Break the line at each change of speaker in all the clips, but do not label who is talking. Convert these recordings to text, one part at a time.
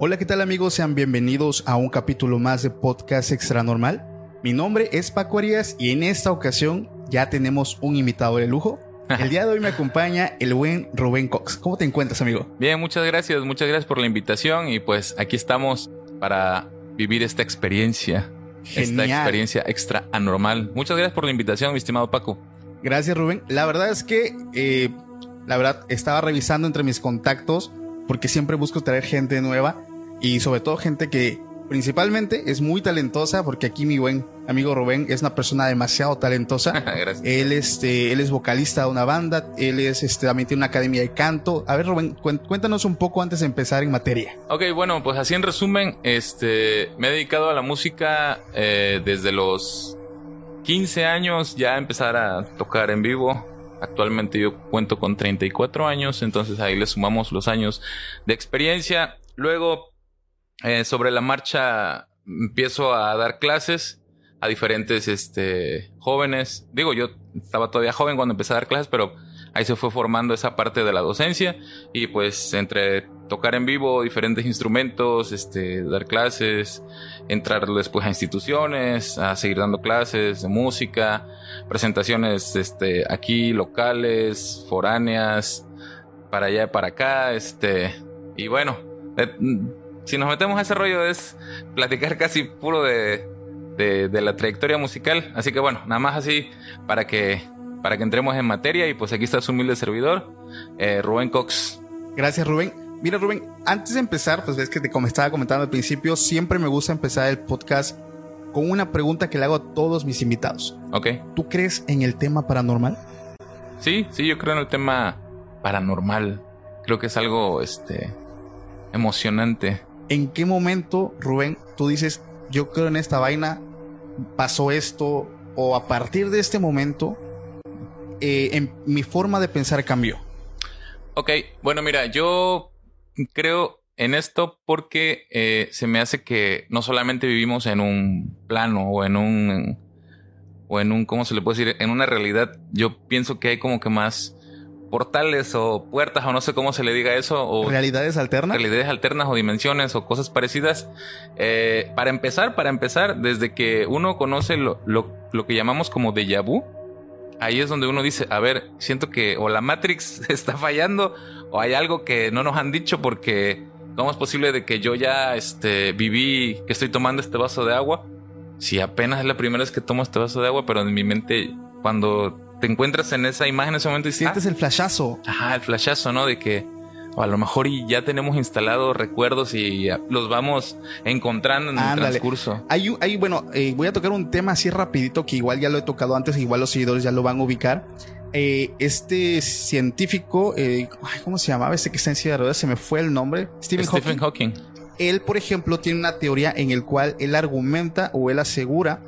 Hola, ¿qué tal amigos? Sean bienvenidos a un capítulo más de Podcast Extra Normal. Mi nombre es Paco Arias y en esta ocasión ya tenemos un invitado de lujo. El día de hoy me acompaña el buen Rubén Cox. ¿Cómo te encuentras, amigo?
Bien, muchas gracias, muchas gracias por la invitación y pues aquí estamos para vivir esta experiencia. Esta experiencia extra anormal. Muchas gracias por la invitación, mi estimado Paco.
Gracias, Rubén. La verdad es que, eh, la verdad, estaba revisando entre mis contactos porque siempre busco traer gente nueva y sobre todo gente que principalmente es muy talentosa porque aquí mi buen amigo Rubén es una persona demasiado talentosa.
gracias.
Él, este, él es vocalista de una banda, él es, este, también tiene una academia de canto. A ver, Rubén, cuéntanos un poco antes de empezar en materia.
Ok, bueno, pues así en resumen, este, me he dedicado a la música eh, desde los 15 años, ya empezar a tocar en vivo. Actualmente yo cuento con 34 años, entonces ahí le sumamos los años de experiencia. Luego, eh, sobre la marcha, empiezo a dar clases a diferentes este, jóvenes. Digo, yo estaba todavía joven cuando empecé a dar clases, pero ahí se fue formando esa parte de la docencia y pues entre tocar en vivo diferentes instrumentos, este, dar clases, entrar después a instituciones, a seguir dando clases de música, presentaciones este, aquí locales, foráneas, para allá y para acá, este, y bueno, eh, si nos metemos a ese rollo es platicar casi puro de, de, de la trayectoria musical, así que bueno, nada más así para que, para que entremos en materia y pues aquí está su humilde servidor, eh, Rubén Cox.
Gracias, Rubén. Mira, Rubén, antes de empezar, pues ves que te como estaba comentando al principio, siempre me gusta empezar el podcast con una pregunta que le hago a todos mis invitados.
Ok.
¿Tú crees en el tema paranormal?
Sí, sí, yo creo en el tema paranormal. Creo que es algo, este, emocionante.
¿En qué momento, Rubén, tú dices, yo creo en esta vaina, pasó esto, o a partir de este momento, eh, en mi forma de pensar cambió?
Ok, bueno, mira, yo creo en esto porque eh, se me hace que no solamente vivimos en un plano o en un o en un cómo se le puede decir en una realidad. Yo pienso que hay como que más portales o puertas o no sé cómo se le diga eso o
¿Realidades alternas?
realidades alternas o dimensiones o cosas parecidas. Eh, para empezar, para empezar, desde que uno conoce lo, lo, lo que llamamos como déjà vu, ahí es donde uno dice, a ver, siento que o la Matrix está fallando o hay algo que no nos han dicho porque ¿cómo es posible de que yo ya este, viví que estoy tomando este vaso de agua? Si apenas es la primera vez que tomo este vaso de agua, pero en mi mente, cuando te encuentras en esa imagen en ese momento, dices,
Sientes el flashazo.
Ajá, el flashazo, ¿no? De que o a lo mejor y ya tenemos instalados recuerdos y los vamos encontrando en el transcurso.
Hay, hay bueno, eh, voy a tocar un tema así rapidito que igual ya lo he tocado antes, igual los seguidores ya lo van a ubicar. Eh, este científico, eh, ay, ¿cómo se llamaba? Este que está en silla de ruedas, se me fue el nombre. Stephen,
Stephen
Hawking.
Hawking.
Él, por ejemplo, tiene una teoría en el cual él argumenta o él asegura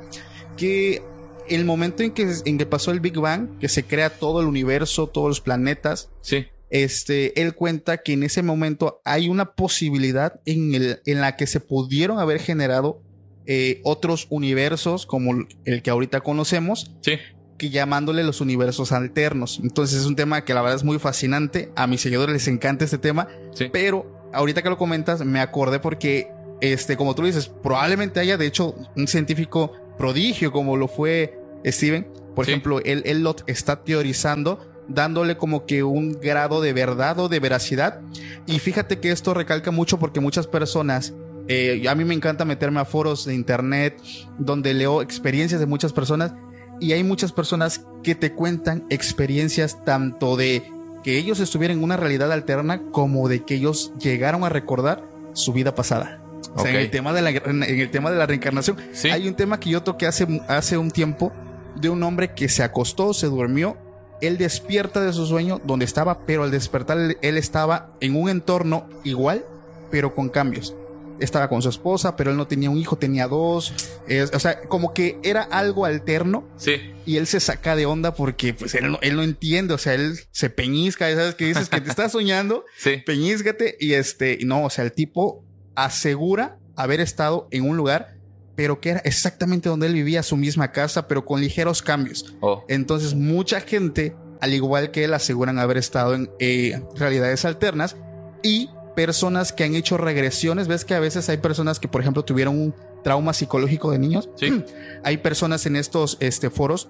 que el momento en que, en que pasó el Big Bang, que se crea todo el universo, todos los planetas,
Sí.
Este, él cuenta que en ese momento hay una posibilidad en, el, en la que se pudieron haber generado eh, otros universos como el que ahorita conocemos,
Sí.
que llamándole los universos alternos. Entonces es un tema que la verdad es muy fascinante. A mis seguidores les encanta este tema,
Sí.
pero ahorita que lo comentas me acordé porque, este, como tú dices, probablemente haya de hecho un científico prodigio como lo fue Steven. Por
Sí.
ejemplo, él, él lo está teorizando dándole como que un grado de verdad o de veracidad. Y fíjate que esto recalca mucho porque muchas personas, eh, a mí me encanta meterme a foros de internet donde leo experiencias de muchas personas y hay muchas personas que te cuentan experiencias tanto de que ellos estuvieran en una realidad alterna como de que ellos llegaron a recordar su vida pasada. O sea, en, el tema de la, en el tema de la reencarnación,
Sí.
hay un tema que yo toqué hace, hace un tiempo de un hombre que se acostó, se durmió, él despierta de su sueño donde estaba, pero al despertar él, estaba en un entorno igual, pero con cambios. Estaba con su esposa, pero él no tenía un hijo, tenía dos. Es- o sea, como que era algo alterno
Sí.
y él se saca de onda porque pues él no, él no entiende, o sea, él se peñizca, ¿sabes? Que dices que te estás soñando,
Sí.
peñízcate y este, no, o sea, el tipo asegura haber estado en un lugar, pero que era exactamente donde él vivía, su misma casa, pero con ligeros cambios.
Oh.
Entonces, mucha gente, al igual que él, aseguran haber estado en eh, realidades alternas y personas que han hecho regresiones. Ves que a veces hay personas que, por ejemplo, tuvieron un trauma psicológico de niños.
Sí.
Hay personas en estos este, foros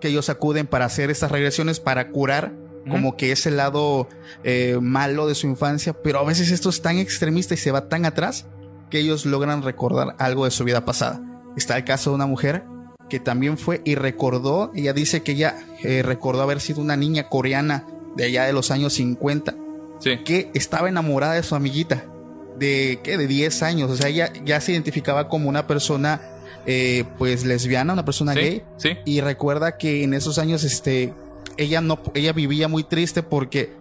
que ellos acuden para hacer estas regresiones para curar como que ese lado eh, malo de su infancia, pero a veces esto es tan extremista y se va tan atrás que ellos logran recordar algo de su vida pasada. Está el caso de una mujer que también fue y recordó, ella dice que ella eh, recordó haber sido una niña coreana de allá de los años 50
Sí.
que estaba enamorada de su amiguita de ¿qué? de 10 años, o sea, ella ya se identificaba como una persona eh, pues lesbiana, una persona
Sí.
gay
Sí.
y recuerda que en esos años este ella no ella vivía muy triste porque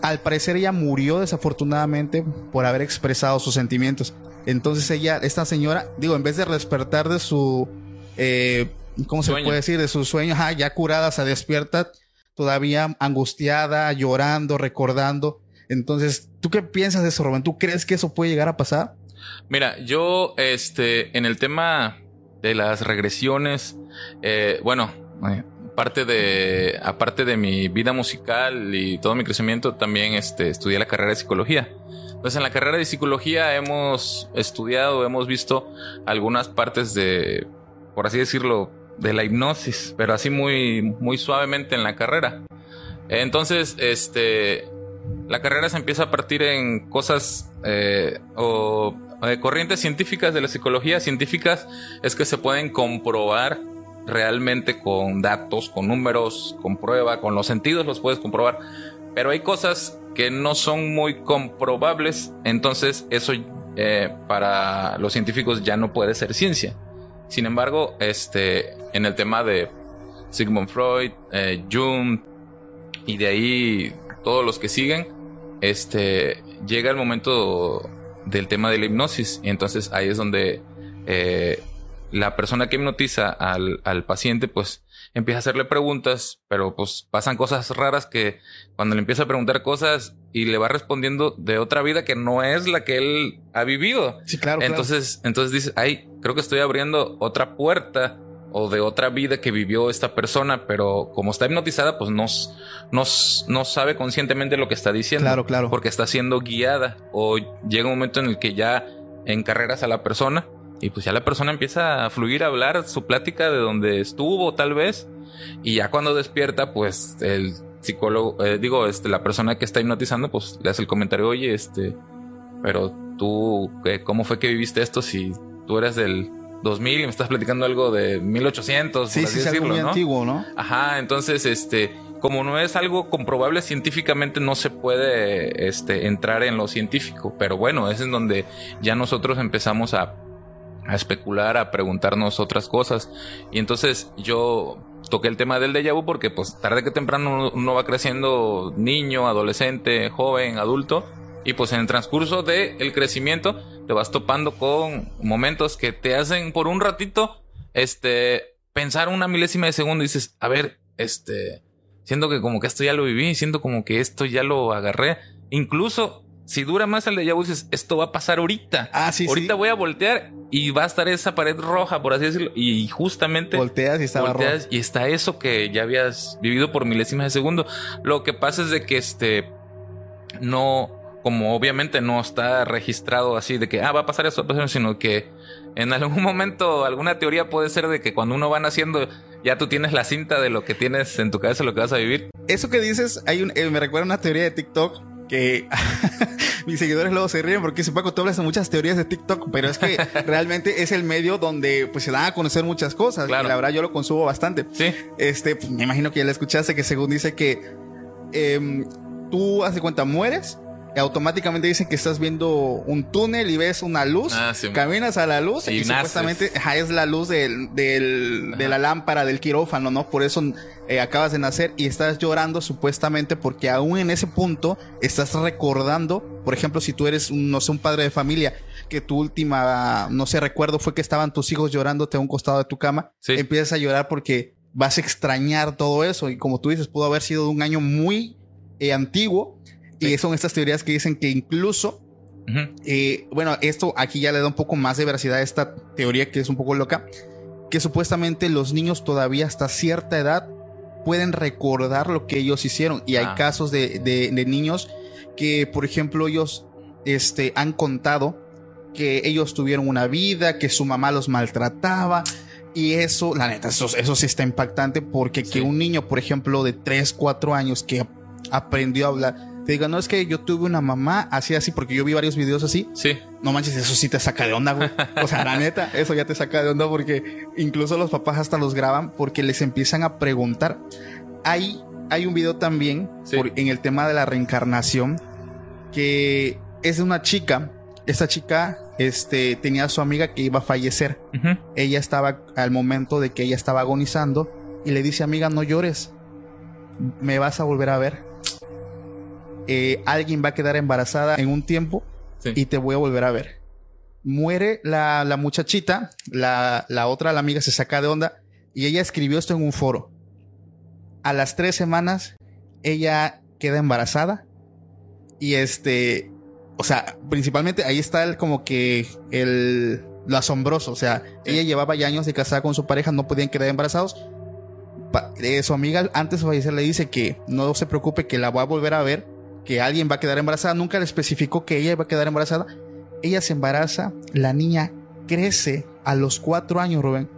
al parecer ella murió desafortunadamente por haber expresado sus sentimientos entonces ella esta señora digo en vez de despertar de su eh, cómo se puede decir de su sueño ajá, ya curada se despierta todavía angustiada llorando recordando. Entonces tú qué piensas de eso Rubén tú crees que eso puede llegar a pasar
Mira, yo, este, en el tema de las regresiones, eh, bueno, eh, parte de, aparte de mi vida musical y todo mi crecimiento, también, este, estudié la carrera de psicología. Entonces, en la carrera de psicología hemos estudiado, hemos visto algunas partes de, por así decirlo, de la hipnosis, pero así muy, muy suavemente en la carrera. Entonces, este, la carrera se empieza a partir en cosas eh, o eh, corrientes científicas de la psicología científicas es que se pueden comprobar realmente con datos, con números, con prueba, con los sentidos los puedes comprobar. Pero hay cosas que no son muy comprobables, entonces eso eh, para los científicos ya no puede ser ciencia. Sin embargo, este, en el tema de Sigmund Freud, eh, Jung y de ahí todos los que siguen, este, llega el momento del tema de la hipnosis y entonces ahí es donde eh, la persona que hipnotiza al, al paciente pues empieza a hacerle preguntas, pero pues pasan cosas raras que cuando le empieza a preguntar cosas y le va respondiendo de otra vida que no es la que él ha vivido.
sí claro
Entonces, entonces dices, ay, creo que estoy abriendo otra puerta o de otra vida que vivió esta persona, pero como está hipnotizada, pues no, no, no sabe conscientemente lo que está diciendo.
Claro, claro.
Porque está siendo guiada o llega un momento en el que ya encarreras a la persona y pues ya la persona empieza a fluir, a hablar su plática de donde estuvo tal vez y ya cuando despierta, pues el psicólogo, eh, digo, este, la persona que está hipnotizando, pues le hace el comentario, oye, este, pero tú, ¿qué- ¿cómo fue que viviste esto si tú eres del 2000 y me estás platicando algo de 1800?
sí sí es algo muy
¿no?
antiguo no
Ajá, entonces, este, como no es algo comprobable científicamente, no se puede, este, entrar en lo científico. Pero bueno, es en donde ya nosotros empezamos a, a especular, a preguntarnos otras cosas. Y entonces yo toqué el tema del déjà vu porque, pues, tarde que temprano uno, va creciendo niño, adolescente, joven, adulto. Y pues en el transcurso del el crecimiento te vas topando con momentos que te hacen por un ratito, este, pensar una milésima de segundo y dices, a ver, este, siento que como que esto ya lo viví, siento como que esto ya lo agarré. Incluso si dura más el de vu, dices, esto va a pasar ahorita.
ah sí
ahorita
sí
voy a voltear y va a estar esa pared roja, por así decirlo. Y justamente
volteas y rojo.
volteas y está eso que ya habías vivido por milésimas de segundo. Lo que pasa es de que este no, como obviamente no está registrado así de que ah, va a pasar eso, va a pasar eso, sino que en algún momento alguna teoría puede ser de que cuando uno va naciendo ya tú tienes la cinta de lo que tienes en tu cabeza, lo que vas a vivir.
Eso que dices, hay un, eh, me recuerda una teoría de TikTok que mis seguidores luego se ríen porque se Paco, tú hablas de muchas teorías de TikTok, pero es que realmente es el medio donde pues se dan a conocer muchas cosas.
Claro.
Y la verdad yo lo consumo bastante.
Sí.
Este, pues, me imagino que ya la escuchaste que según dice que em, tú hace cuenta mueres automáticamente dicen que estás viendo un túnel y ves una luz,
Ah, sí.
caminas a la luz
Y
supuestamente ajá, es la luz del, del- de la lámpara del quirófano, ¿no? Por eso eh, acabas de nacer y estás llorando supuestamente porque aún en ese punto estás recordando, por ejemplo, si tú eres, un, no sé, un padre de familia, que tu última, no sé, recuerdo fue que estaban tus hijos llorándote a un costado de tu cama,
Sí.
empiezas a llorar porque vas a extrañar todo eso y como tú dices, pudo haber sido de un año muy eh, antiguo. Y son estas teorías que dicen que incluso eh, bueno, esto aquí ya le da un poco más de veracidad a esta teoría que es un poco loca, que supuestamente los niños todavía hasta cierta edad pueden recordar lo que ellos hicieron. Y hay
Ah.
casos de, de- de niños que, por ejemplo, ellos este, han contado que ellos tuvieron una vida, que su mamá los maltrataba. Y eso, la neta, eso, eso sí está impactante porque
Sí.
que un niño, por ejemplo, de 3, 4 años que aprendió a hablar, te diga, no es que yo tuve una mamá así, así, porque yo vi varios videos así.
Sí.
No manches, eso sí te saca de onda, güey. O sea, la neta, eso ya te saca de onda porque incluso los papás hasta los graban porque les empiezan a preguntar. Hay, hay un video también
Sí.
por- en el tema de la reencarnación que es de una chica. Esta chica este, tenía a su amiga que iba a fallecer. Ella estaba al momento de que ella estaba agonizando y le dice, amiga, no llores. Me vas a volver a ver. Eh, alguien va a quedar embarazada en un tiempo
Sí.
y te voy a volver a ver. Muere la, la muchachita, la, la otra, la amiga, se saca de onda y ella escribió esto en un foro. A las tres semanas, ella queda embarazada y este, o sea, principalmente ahí está el, como que el, lo asombroso, o sea,
Sí.
ella llevaba ya años de casada con su pareja, no podían quedar embarazados. Pa- eh, su amiga antes de fallecer le dice que no se preocupe, que la va a volver a ver, que alguien va a quedar embarazada. Nunca le especificó que ella iba a quedar embarazada. Ella se embaraza, la niña crece a los cuatro años, Rubén.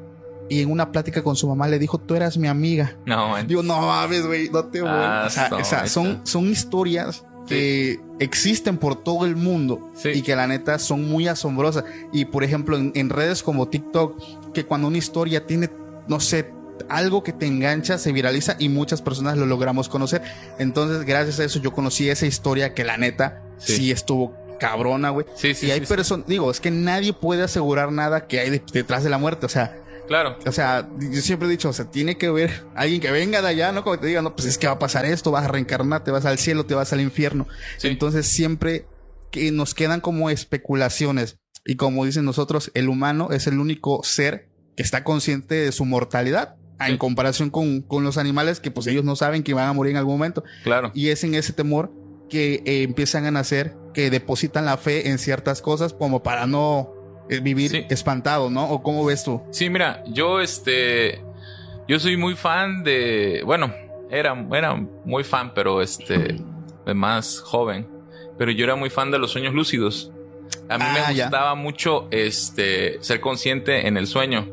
Y en una plática con su mamá le dijo, tú eras mi amiga.
No, man.
Digo, no mames, güey, no te voy.
Ah,
o sea,
no,
o sea, son, son historias que existen por todo el mundo
Sí.
y que la neta son muy asombrosas. Y por ejemplo, en, en redes como TikTok, que cuando una historia tiene, no sé, algo que te engancha, se viraliza y muchas personas lo logramos conocer. Entonces, gracias a eso, yo conocí esa historia que la neta
Sí.
sí, estuvo cabrona, güey.
Sí, sí,
y hay personas, digo, es que nadie puede asegurar nada que hay de- detrás de la muerte. O sea,
Claro.
o sea, yo siempre he dicho, o sea, tiene que ver alguien que venga de allá, ¿no? Como te diga, no, pues es que va a pasar esto, vas a reencarnar, te vas al cielo, te vas al infierno.
Sí.
Entonces siempre que nos quedan como especulaciones. Y como dicen nosotros, el humano es el único ser que está consciente de su mortalidad.
Sí.
En comparación con, con los animales que pues ellos no saben que van a morir en algún momento.
Claro.
Y es en ese temor que eh, empiezan a nacer, que depositan la fe en ciertas cosas como para no eh, vivir
Sí.
espantado, ¿no? ¿O cómo ves tú?
Sí, mira, yo este. Yo soy muy fan de. Bueno, era, era muy fan, pero este. de más joven. Pero yo era muy fan de los sueños lúcidos. A mí
Ah,
me
ya.
gustaba mucho este. ser consciente en el sueño.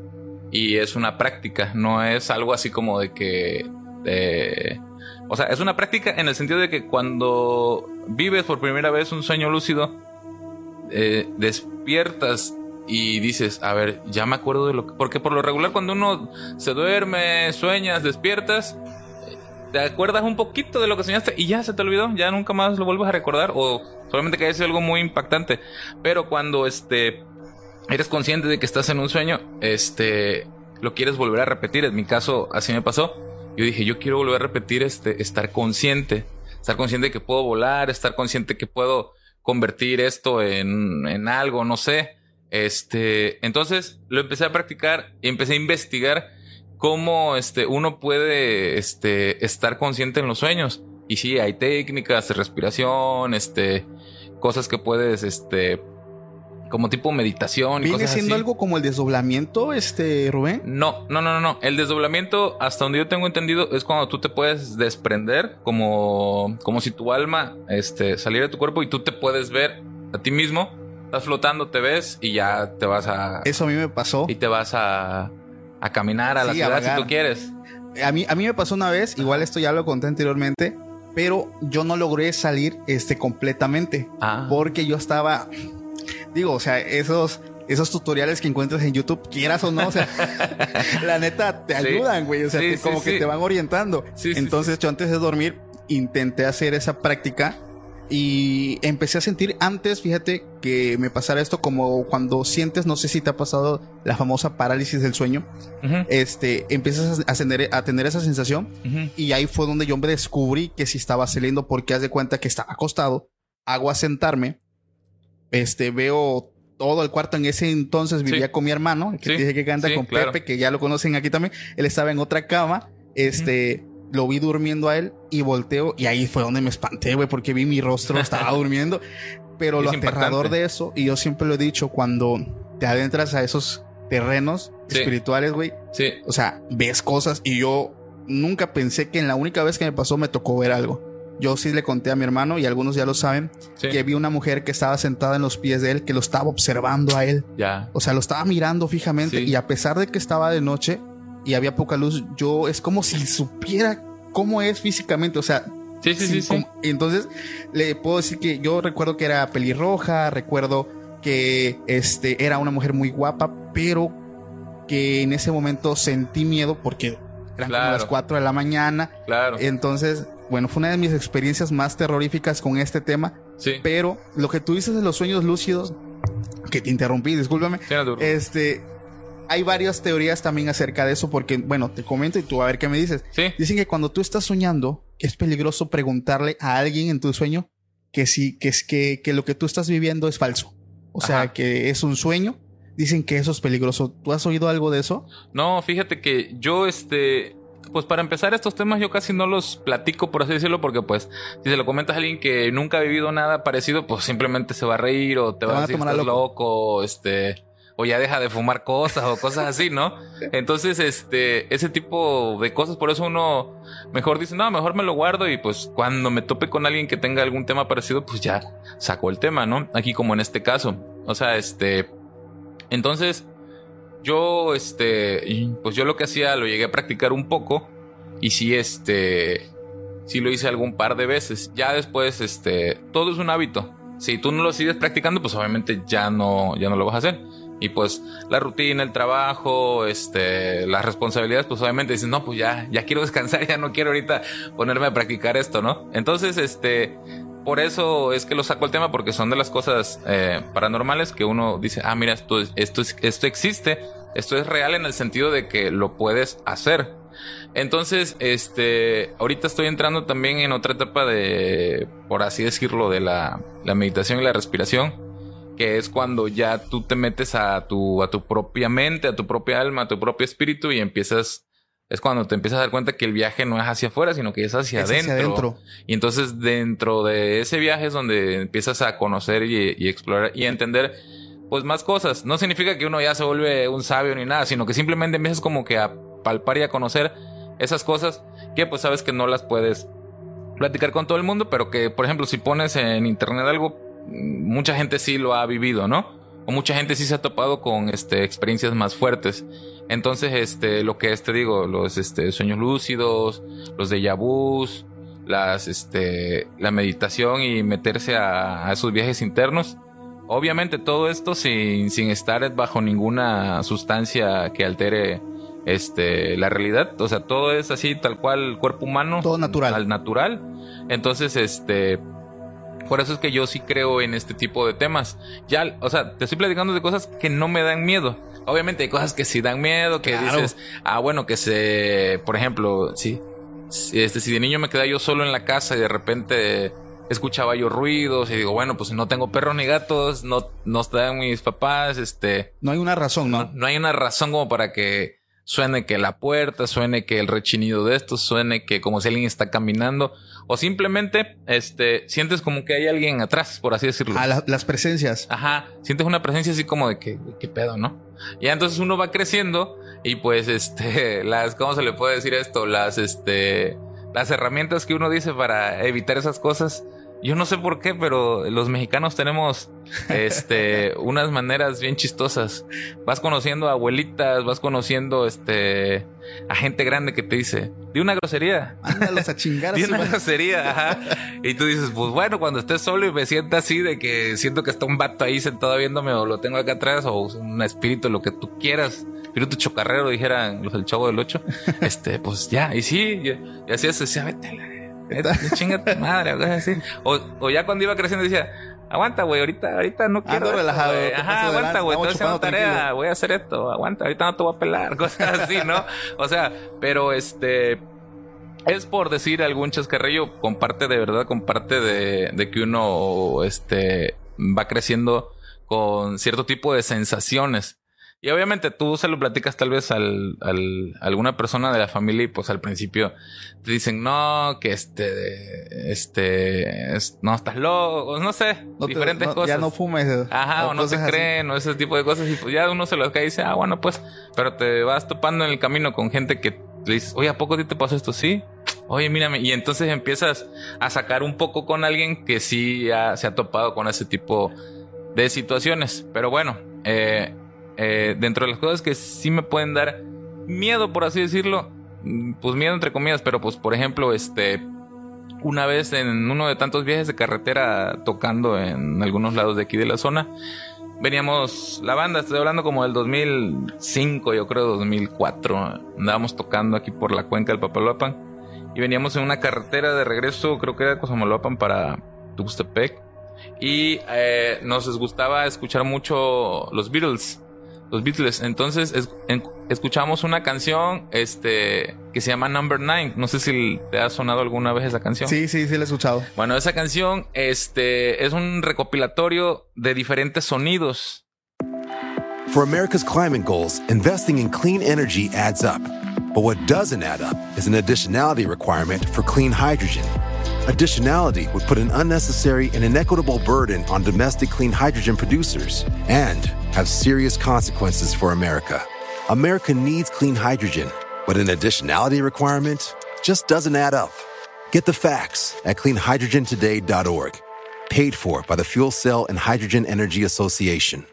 Y es una práctica, no es algo así como de que. eh, o sea, es una práctica en el sentido de que cuando vives por primera vez un sueño lúcido, eh, despiertas y dices, a ver, ya me acuerdo de lo que... Porque por lo regular cuando uno se duerme, sueñas, despiertas, te acuerdas un poquito de lo que soñaste y ya se te olvidó, ya nunca más lo vuelves a recordar o solamente que haya algo muy impactante. Pero cuando este eres consciente de que estás en un sueño, este lo quieres volver a repetir. En mi caso así me pasó. Yo dije, yo quiero volver a repetir este estar consciente, estar consciente de que puedo volar, estar consciente que puedo convertir esto en, en algo, no sé. Este, entonces lo empecé a practicar y empecé a investigar cómo este, uno puede este, estar consciente en los sueños. Y sí, hay técnicas de respiración, este, cosas que puedes, este, como tipo meditación y
¿Viene
cosas
siendo
así.
algo como el desdoblamiento, este, Rubén?
No, no, no, no, no. El desdoblamiento, hasta donde yo tengo entendido, es cuando tú te puedes desprender, como, como si tu alma, este, saliera de tu cuerpo y tú te puedes ver a ti mismo. Estás flotando, te ves y ya te vas a,
Eso a mí me pasó.
y te vas a, a caminar a la
a
ciudad si tú quieres.
A mí, a mí me pasó una vez, igual esto ya lo conté anteriormente, pero yo no logré salir este completamente.
Ah.
Porque yo estaba, digo, o sea, esos, esos tutoriales que encuentras en YouTube, quieras o no, o sea, la neta te
Sí.
ayudan, güey. O sea,
Sí,
te-
sí,
como que te van orientando. Entonces yo antes de dormir intenté hacer esa práctica y empecé a sentir antes, fíjate, que me pasara esto como cuando sientes, no sé si te ha pasado la famosa parálisis del sueño,
Ujú,
este, empiezas a tener, a tener esa sensación
ujú.
y ahí fue donde yo me descubrí que sí estaba saliendo porque haz de cuenta que estaba acostado, hago a sentarme, este, veo todo el cuarto en ese entonces vivía
Sí.
con mi hermano, que
Sí,
dije que canta
sí,
con
claro.
Pepe, que ya lo conocen aquí también, él estaba en otra cama, este, lo vi durmiendo a él y volteo y ahí fue donde me espanté, güey, porque vi mi rostro, estaba durmiendo, pero
Es
lo aterrador
impactante.
de eso, y yo siempre lo he dicho, cuando te adentras a esos terrenos espirituales, güey,
Sí,
o sea, ves cosas y yo nunca pensé que en la única vez que me pasó me tocó ver algo. Yo sí le conté a mi hermano y algunos ya lo saben,
sí.
que vi una mujer que estaba sentada en los pies de él, que lo estaba observando a él.
Ya.
O sea, lo estaba mirando fijamente
Sí.
y a pesar de que estaba de noche y había poca luz, yo es como si supiera cómo es físicamente. O sea,
Sí, sí, sí,
entonces le puedo decir que yo recuerdo que era pelirroja, recuerdo que este era una mujer muy guapa, pero que en ese momento sentí miedo porque eran como las 4 de la mañana.
Claro.
Entonces, bueno, fue una de mis experiencias más terroríficas con este tema.
Sí.
Pero lo que tú dices de los sueños lúcidos, que te interrumpí, discúlpame.
Sí, no.
Este, hay varias teorías también acerca de eso, porque, bueno, te comento y tú a ver qué me dices.
Sí.
Dicen que cuando tú estás soñando, es peligroso preguntarle a alguien en tu sueño que sí, que es que, que lo que tú estás viviendo es falso. O sea, que es un sueño. Dicen que eso es peligroso. ¿Tú has oído algo de eso?
No, fíjate que yo, este, pues para empezar estos temas yo casi no los platico, por así decirlo, porque pues si se lo comentas a alguien que nunca ha vivido nada parecido, pues simplemente se va a reír o te, va a decir estás
loco".
loco, este, o ya deja de fumar cosas o cosas así, ¿no? Entonces, este, ese tipo de cosas, por eso uno mejor dice, no, mejor me lo guardo y pues cuando me tope con alguien que tenga algún tema parecido, pues ya saco el tema, ¿no? Aquí como en este caso. O sea, este, entonces, yo, este, pues yo lo que hacía lo llegué a practicar un poco y sí, este, sí lo hice algún par de veces. Ya después, este, todo es un hábito. Si tú no lo sigues practicando, pues obviamente ya no, ya no lo vas a hacer. Y pues la rutina, el trabajo, este, las responsabilidades, pues obviamente dices, no, pues ya, ya quiero descansar, ya no quiero ahorita ponerme a practicar esto, ¿no? Entonces, este, por eso es que lo saco el tema, porque son de las cosas eh, paranormales que uno dice, ah, mira, esto, es- esto, es- esto existe, esto es real en el sentido de que lo puedes hacer. Entonces, este, ahorita estoy entrando también en otra etapa de, por así decirlo, de la, la meditación y la respiración, que es cuando ya tú te metes a tu, a tu propia mente, a tu propia alma, a tu propio espíritu y empiezas, es cuando te empiezas a dar cuenta que el viaje no es hacia afuera, sino que es hacia
Es hacia
adentro.
adentro.
Y entonces dentro de ese viaje es donde empiezas a conocer y, y explorar y a entender pues más cosas. No significa que uno ya se vuelve un sabio ni nada, sino que simplemente empiezas como que a palpar y a conocer esas cosas que pues sabes que no las puedes platicar con todo el mundo, pero que por ejemplo si pones en internet algo, mucha gente sí lo ha vivido, ¿no? O mucha gente sí se ha topado con este, experiencias más fuertes. Entonces, este, lo que es, te digo, los este, sueños lúcidos, los déjà vus, las, este, la meditación y meterse a, a esos viajes internos. Obviamente todo esto sin, sin estar bajo ninguna sustancia que altere este, la realidad. O sea, todo es así, tal cual, cuerpo humano.
Todo natural.
Al natural. Entonces, este, por eso es que yo sí creo en este tipo de temas. Ya, o sea, te estoy platicando de cosas que no me dan miedo. Obviamente hay cosas que sí dan miedo, que
Claro.
dices, ah, bueno, que se, por ejemplo, sí, si- este, si de niño me quedaba yo solo en la casa y de repente escuchaba yo ruidos y digo, bueno, pues no tengo perros ni gatos, no, no están mis papás, este,
No hay una razón,
no,
¿no?
no hay una razón como para que suene que la puerta, suene que el rechinido de esto, suene que como si alguien está caminando, o simplemente, este, sientes como que hay alguien atrás, por así decirlo.
A la- las presencias.
Ajá, sientes una presencia así como de que, ¿qué pedo, no? Y ya entonces uno va creciendo y pues, este, las, ¿cómo se le puede decir esto? Las, este, las herramientas que uno dice para evitar esas cosas, Yo no sé por qué, pero los mexicanos tenemos este unas maneras bien chistosas. Vas conociendo a abuelitas, vas conociendo este a gente grande que te dice, de una grosería.
Ándalos a chingar su
una
madre.
grosería, ajá. Y tú dices, pues bueno, cuando estés solo y me sienta así de que siento que está un vato ahí sentado viéndome o lo tengo acá atrás o un espíritu, lo que tú quieras. Espíritu chocarrero, dijeran los del chavo del 8. Este, pues ya, y sí, y, así es, decía, vete a la vete, chinga tu madre, o cosas así. O, o ya cuando iba creciendo decía, aguanta, güey, ahorita, ahorita no quiero.
Ando relajado,
Ajá, aguanta, güey, estoy haciendo tarea,
tranquilo.
voy a hacer esto, aguanta, ahorita no te voy a pelar, cosas así, ¿no? O sea, pero este, es por decir algún chascarrillo, comparte de verdad, comparte de, de que uno este, va creciendo con cierto tipo de sensaciones. Y obviamente tú se lo platicas tal vez al, al, a alguna persona de la familia y pues al principio te dicen, no, que este, este, es- no estás loco, no sé,
No te-
diferentes
no-
cosas.
Ya no fumes.
Ajá, o no te
así.
creen, o ese tipo de cosas. Y pues ya uno se lo cae y dice, ah, bueno, pues, pero te vas topando en el camino con gente que le dices, oye, ¿a poco a ti te pasó esto? Sí. Oye, mírame. Y entonces empiezas a sacar un poco con alguien que sí ha- se ha topado con ese tipo de situaciones. Pero bueno, eh, eh, dentro de las cosas que sí me pueden dar miedo, por así decirlo, mm, pues miedo entre comillas, pero pues por ejemplo, este, una vez en uno de tantos viajes de carretera tocando en algunos lados de aquí de la zona, veníamos, la banda, estoy hablando como del 2005, yo creo 2004, andábamos tocando aquí por la cuenca del Papaloapan y veníamos en una carretera de regreso, creo que era de Cosamaloapan para Tuxtepec y eh, nos gustaba escuchar mucho los Beatles. Los Beatles. Entonces es- en- escuchamos una canción este, que se llama Number Nine. No sé si te ha sonado alguna vez esa canción.
Sí, sí, sí, lo he escuchado.
Bueno, esa canción este, es un recopilatorio de diferentes sonidos.
For America's climate goals, investing in clean energy adds up. But what doesn't add up is an additionality requirement for clean hydrogen. Additionality would put an unnecessary and inequitable burden on domestic clean hydrogen producers and have serious consequences for America. America needs clean hydrogen, but an additionality requirement just doesn't add up. Get the facts at cleanhydrogentoday.org. Paid for by the Fuel Cell and Hydrogen Energy Association.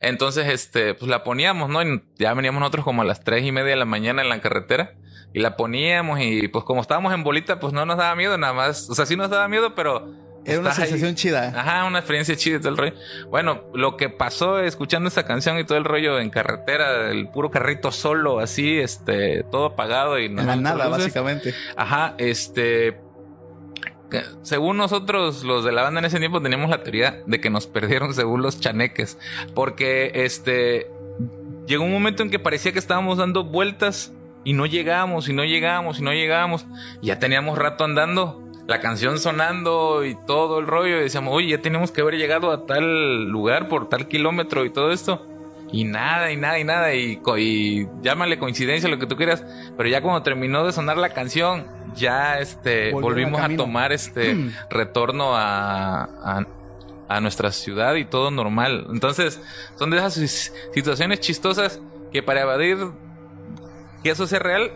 Entonces, este, pues la poníamos, ¿no? Ya veníamos nosotros como a las tres y media de la mañana en la carretera y la poníamos y pues como estábamos en bolita, pues no nos daba miedo nada más. O sea, sí nos daba miedo, pero...
Era una
estás ahí.
sensación chida.
Ajá, una experiencia chida y todo el rollo. Bueno, lo que pasó escuchando esa canción y todo el rollo en carretera, el puro carrito solo, así, este, todo apagado y
En la
más
nada,
luces.
básicamente.
Ajá, este. Según nosotros, los de la banda en ese tiempo, teníamos la teoría de que nos perdieron según los chaneques. Porque este. Llegó un momento en que parecía que estábamos dando vueltas y no llegábamos, y no llegábamos, y no llegábamos. Y ya teníamos rato andando, la canción sonando y todo el rollo. Y decíamos, oye, ya tenemos que haber llegado a tal lugar por tal kilómetro y todo esto. Y nada, y nada, y nada, y, y llámale coincidencia, lo que tú quieras. Pero ya cuando terminó de sonar la canción, ya este volvimos a tomar este
Mm.
retorno a, a, a nuestra ciudad y todo normal. Entonces, son de esas situaciones chistosas que para evadir que eso sea real,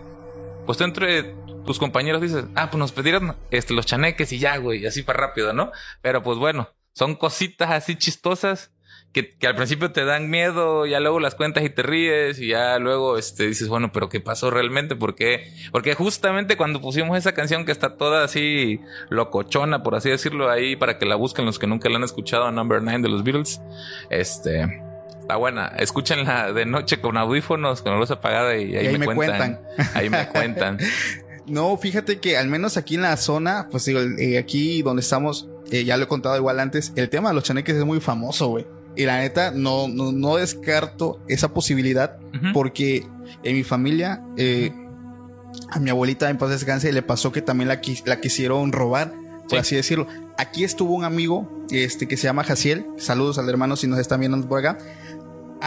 pues tú entre tus compañeros dices, ah, pues nos pidieron este, los chaneques y ya, güey, y así para rápido, ¿no? Pero pues bueno, son cositas así chistosas que, que al principio te dan miedo, ya luego las cuentas y te ríes y ya luego este, dices, bueno, pero ¿qué pasó realmente? ¿Por qué? Porque justamente cuando pusimos esa canción que está toda así locochona, por así decirlo, ahí para que la busquen los que nunca la han escuchado, Number Nine de los Beatles, este... Está buena. Escúchenla de noche con audífonos, con la luz apagada y ahí, me, cuentan. Ahí me cuentan.
No, fíjate que al menos aquí en la zona, pues digo, eh, aquí donde estamos, eh, ya lo he contado igual antes, el tema de los chaneques es muy famoso, güey. Y la neta, no, no, no descarto esa posibilidad porque en mi familia, eh, a mi abuelita en paz descanse le pasó que también la, quis- la quisieron robar, por
Sí.
así decirlo. Aquí estuvo un amigo este, que se llama Jaciel. Saludos al hermano si nos están viendo por acá.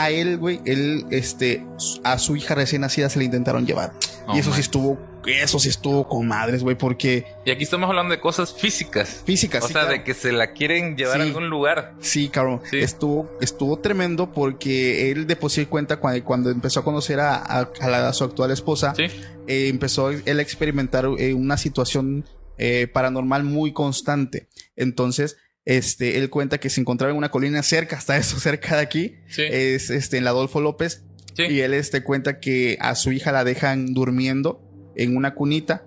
A él, güey, él, este, a su hija recién nacida se le intentaron llevar.
Oh,
y eso
man.
sí estuvo, eso sí estuvo con madres, güey, porque
Y aquí estamos hablando de cosas físicas.
física,
O
sí,
sea,
claro.
de que se la quieren llevar
Sí.
a algún lugar.
Sí, cabrón.
Sí.
Estuvo, estuvo tremendo porque él de por sí cuenta cuando, cuando empezó a conocer a, a- a la- a su actual esposa,
Sí.
eh, empezó él a experimentar eh, una situación eh, paranormal muy constante. Entonces, este, él cuenta que se encontraba en una colina cerca, hasta eso, cerca de aquí,
Sí.
es este, en la Adolfo López,
Sí.
y él este, cuenta que a su hija la dejan durmiendo en una cunita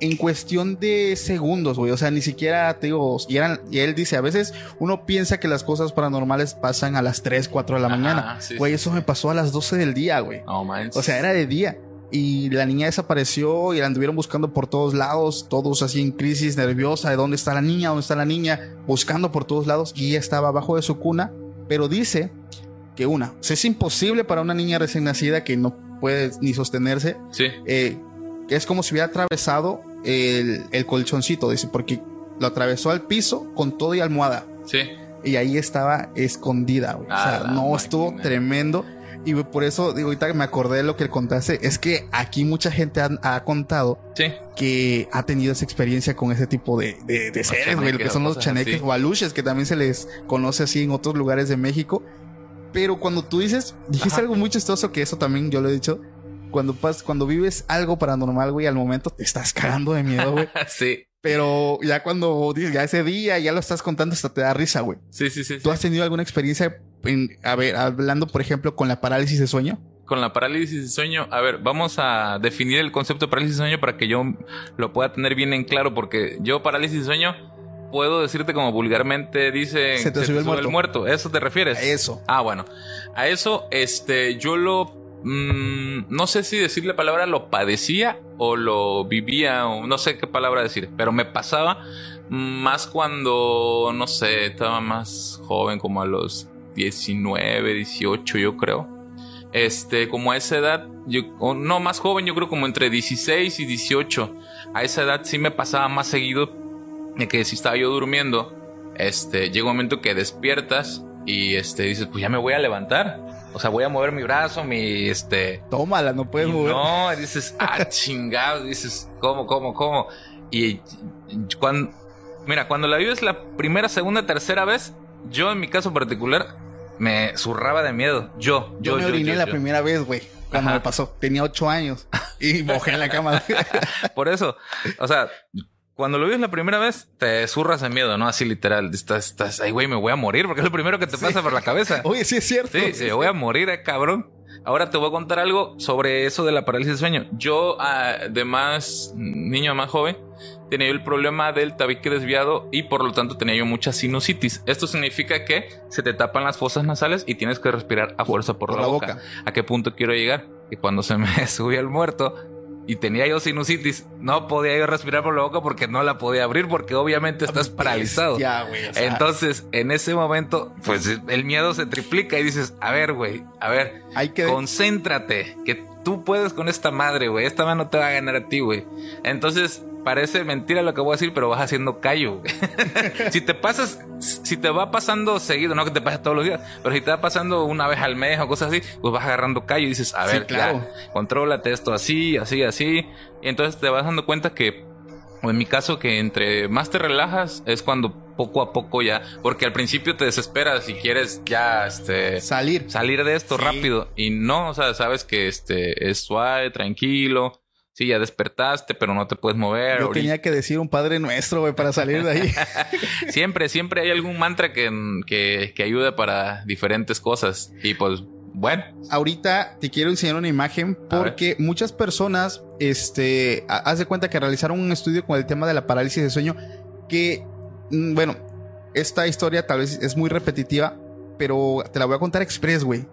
en cuestión de segundos, güey. O sea, ni siquiera, te digo, y, eran, y él dice, a veces uno piensa que las cosas paranormales pasan a las 3, 4 de la
Ajá,
mañana.
sí,
Güey, eso me pasó a las 12 del día, güey.
Manches.
O sea, era de día. Y la niña desapareció y la anduvieron buscando por todos lados, todos así en crisis, nerviosa, de dónde está la niña, dónde está la niña, buscando por todos lados y ella estaba abajo de su cuna, pero dice que una, o sea, es imposible para una niña recién nacida que no puede ni sostenerse,
Sí.
eh, es como si hubiera atravesado el, el colchoncito, dice, porque lo atravesó al piso con todo y almohada.
Sí.
Y ahí estaba escondida, güey. o sea,
la
no,
máquina.
estuvo tremendo. Y por eso, digo, ahorita que me acordé de lo que él contaste, es que aquí mucha gente ha, ha contado
Sí.
que ha tenido esa experiencia con ese tipo de, de, de seres, güey, que son los chaneques
así.
o aluches, que también se les conoce así en otros lugares de México. Pero cuando tú dices, dijiste
Ajá.
algo muy chistoso, que eso también yo lo he dicho, cuando, pas, cuando vives algo paranormal, güey, al momento te estás cagando de miedo, güey.
sí.
Pero ya cuando ya ese día, ya lo estás contando, hasta te da risa, güey.
Sí, sí, sí.
¿Tú
sí.
has tenido alguna experiencia, en, a ver, hablando, por ejemplo, con la parálisis de sueño?
Con la parálisis de sueño, a ver, vamos a definir el concepto de parálisis de sueño para que yo lo pueda tener bien en claro, porque yo parálisis de sueño puedo decirte como vulgarmente dice
Se te subió el muerto.
¿Eso te refieres?
Eso.
Ah, bueno. A eso, este, yo lo. Mm, no sé si decir la palabra lo padecía o lo vivía, o no sé qué palabra decir, pero me pasaba más cuando, no sé, estaba más joven, como a los 19, 18, yo creo. Este, como a esa edad, yo, no más joven, yo creo como entre 16 y 18. A esa edad sí me pasaba más seguido de que si estaba yo durmiendo, este, llega un momento que despiertas y este dices, pues ya me voy a levantar. O sea, voy a mover mi brazo, mi este.
Tómala, no puedes mover.
no, dices, ah, chingado, dices, ¿cómo, cómo, cómo? Y cuando, mira, cuando la vives la primera, segunda, tercera vez, yo en mi caso particular me zurraba de miedo. Yo,
Yo,
yo,
me
yo,
oriné
yo,
la
yo.
primera vez, güey. Cuando
Ajá.
me pasó. Tenía ocho años. Y mojé en la cama.
Por eso, o sea, cuando lo vives la primera vez, te zurras de miedo, ¿no? Así literal. Estás, estás, ay, güey, me voy a morir porque es lo primero que te pasa por la cabeza.
Oye, sí es cierto.
Sí, sí, me voy a morir, eh, cabrón. Ahora te voy a contar algo sobre eso de la parálisis de sueño. Yo, ah, de más niño más joven, tenía yo el problema del tabique desviado y por lo tanto tenía yo mucha sinusitis. Esto significa que se te tapan las fosas nasales y tienes que respirar a fuerza por, la, boca. ¿A qué punto quiero llegar? Que cuando se me subía el muerto y tenía yo sinusitis, no podía yo respirar por la boca porque no la podía abrir porque obviamente estás paralizado.
Ya, güey. o sea,
Entonces, en ese momento, pues el miedo se triplica y dices, a ver, güey, a ver,
hay que.
concéntrate, que tú puedes con esta madre, güey, esta mano te va a ganar a ti, güey. Entonces, parece mentira lo que voy a decir, pero vas haciendo callo, si te pasas, si te va pasando seguido, no que te pase todos los días, pero si te va pasando una vez al mes o cosas así, pues vas agarrando callo y dices, a
Sí,
ver,
claro.
ya, contrólate esto así, así, así. Y entonces te vas dando cuenta que o en mi caso, que entre más te relajas es cuando poco a poco ya, porque al principio te desesperas y quieres ya este
Salir.
salir de esto
Sí.
rápido y no, o sea, sabes que este es suave, tranquilo. Sí, ya despertaste, pero no te puedes mover.
Yo
ahorita.
tenía que decir un padre nuestro, güey, para salir de ahí.
Siempre, siempre hay algún mantra que, que, que ayuda para diferentes cosas. Y pues, bueno,
Ahorita te quiero enseñar una imagen porque muchas personas, este, ha- haz de cuenta que realizaron un estudio con el tema de la parálisis de sueño que, mm, bueno, esta historia tal vez es muy repetitiva, pero te la voy a contar express, güey.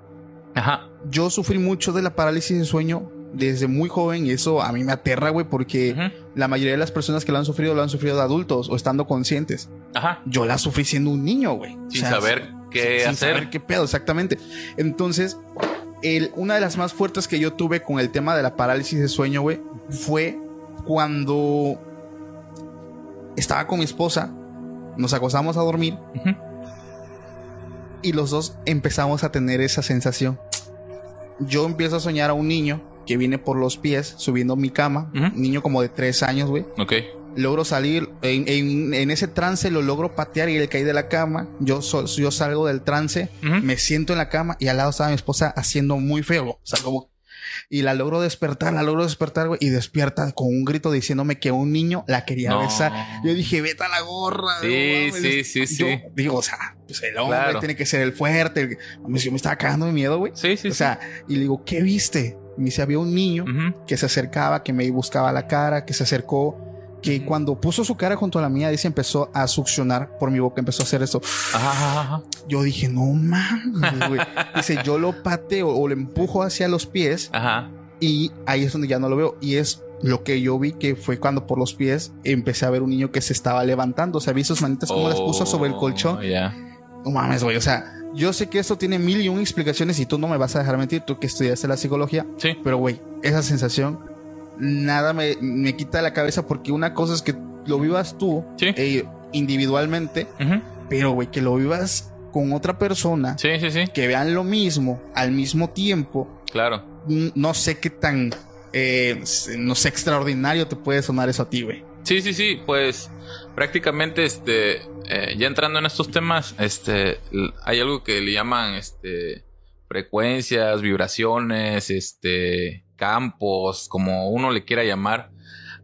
ajá,
Yo sufrí mucho de la parálisis de sueño desde muy joven y eso a mí me aterra, güey, porque la mayoría de las personas que lo han sufrido lo han sufrido de adultos o estando conscientes.
ajá,
Yo la sufrí siendo un niño, güey.
sin
O sea,
saber qué
sin
hacer.
saber qué pedo, exactamente. Entonces, el, una de las más fuertes que yo tuve con el tema de la parálisis de sueño, güey, fue cuando estaba con mi esposa, nos acostamos a dormir y los dos empezamos a tener esa sensación. Yo empiezo a soñar a un niño que viene por los pies subiendo mi cama,
Ujú.
un niño como de tres años, güey
Ok,
logro salir en, en- en ese trance lo logro patear y le caí de la cama yo so- yo salgo del trance
Ujú.
me siento en la cama y al lado estaba mi esposa haciendo muy feo o sea como Y la logro despertar, la logro despertar, güey. Y despierta con un grito diciéndome que un niño la quería
No.
besar. Yo dije, vete a la gorra.
Sí,
mames.
sí, sí,
Yo
sí.
digo, o sea, pues el hombre
Claro.
tiene que ser el fuerte. el- Yo me estaba cagando de miedo, güey.
Sí, sí,
o sea, y le digo, ¿qué viste? Me dice, había un niño que se acercaba, que me buscaba la cara, que se acercó, que cuando puso su cara junto a la mía, dice, empezó a succionar por mi boca, empezó a hacer esto.
Ajá.
Yo dije, no mames, güey. Dice, yo lo pateo o lo empujo hacia los pies
Ajá.
y ahí es donde ya no lo veo. Y es lo que yo vi que fue cuando por los pies empecé a ver un niño que se estaba levantando. O sea, vi sus manitas como las puso sobre el
Oh,
colchón.
Ya.
No mames, güey. O sea, yo sé que esto tiene mil y un explicaciones y tú no me vas a dejar mentir, tú que estudiaste la psicología.
Sí.
Pero, güey, esa sensación nada me, me quita la cabeza porque una cosa es que lo vivas tú
Sí.
eh, individualmente, pero, güey, que lo vivas con otra persona,
Sí, sí, sí.
que vean lo mismo al mismo tiempo,
Claro.
no sé qué tan, eh, no sé, extraordinario te puede sonar eso a ti, güey.
Sí, sí, sí, pues prácticamente este eh, ya entrando en estos temas, este hay algo que le llaman este frecuencias, vibraciones, este campos, como uno le quiera llamar.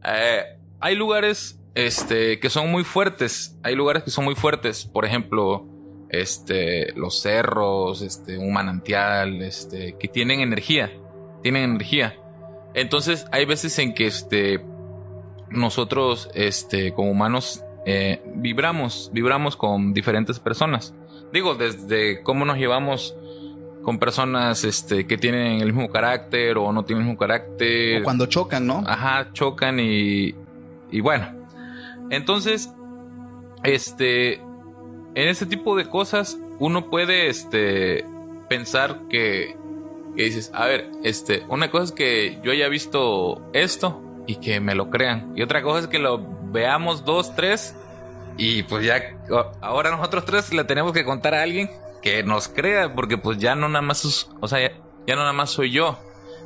Eh, hay lugares este que son muy fuertes, hay lugares que son muy fuertes, por ejemplo, este los cerros, este un manantial, este que tienen energía, tienen energía. Entonces, hay veces en que este nosotros, este, como humanos, eh, vibramos, vibramos con diferentes personas. Digo, desde cómo nos llevamos con personas, este, que tienen el mismo carácter o no tienen el mismo carácter.
O cuando chocan, ¿no?
Ajá, chocan y, y bueno. Entonces, este, en ese tipo de cosas, uno puede, este, pensar que, que dices, a ver, este, una cosa es que yo haya visto esto y que me lo crean. Y otra cosa es que lo veamos dos, tres y pues ya, ahora nosotros tres le tenemos que contar a alguien que nos crea, porque pues ya no nada más, o sea, ya, ya no nada más soy yo.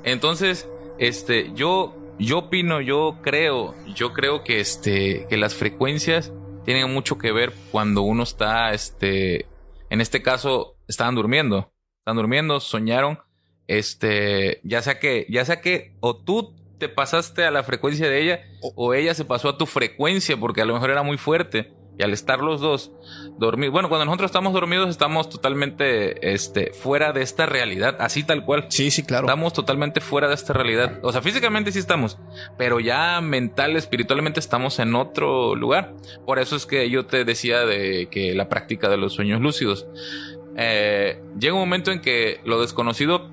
Entonces, este, yo, yo opino, yo creo, yo creo que este, que las frecuencias tienen mucho que ver cuando uno está, este, en este caso, estaban durmiendo, están durmiendo, soñaron, este, ya sea que, ya sea que, o tú te pasaste a la frecuencia de ella, o ella se pasó a tu frecuencia, porque a lo mejor era muy fuerte. Y al estar los dos dormidos, bueno, cuando nosotros estamos dormidos estamos totalmente, este, fuera de esta realidad, así tal cual.
Sí, sí, claro.
Estamos totalmente fuera de esta realidad. O sea, físicamente sí estamos, pero ya mental, espiritualmente estamos en otro lugar. Por eso es que yo te decía de que la práctica de los sueños lúcidos. Eh, llega un momento en que lo desconocido,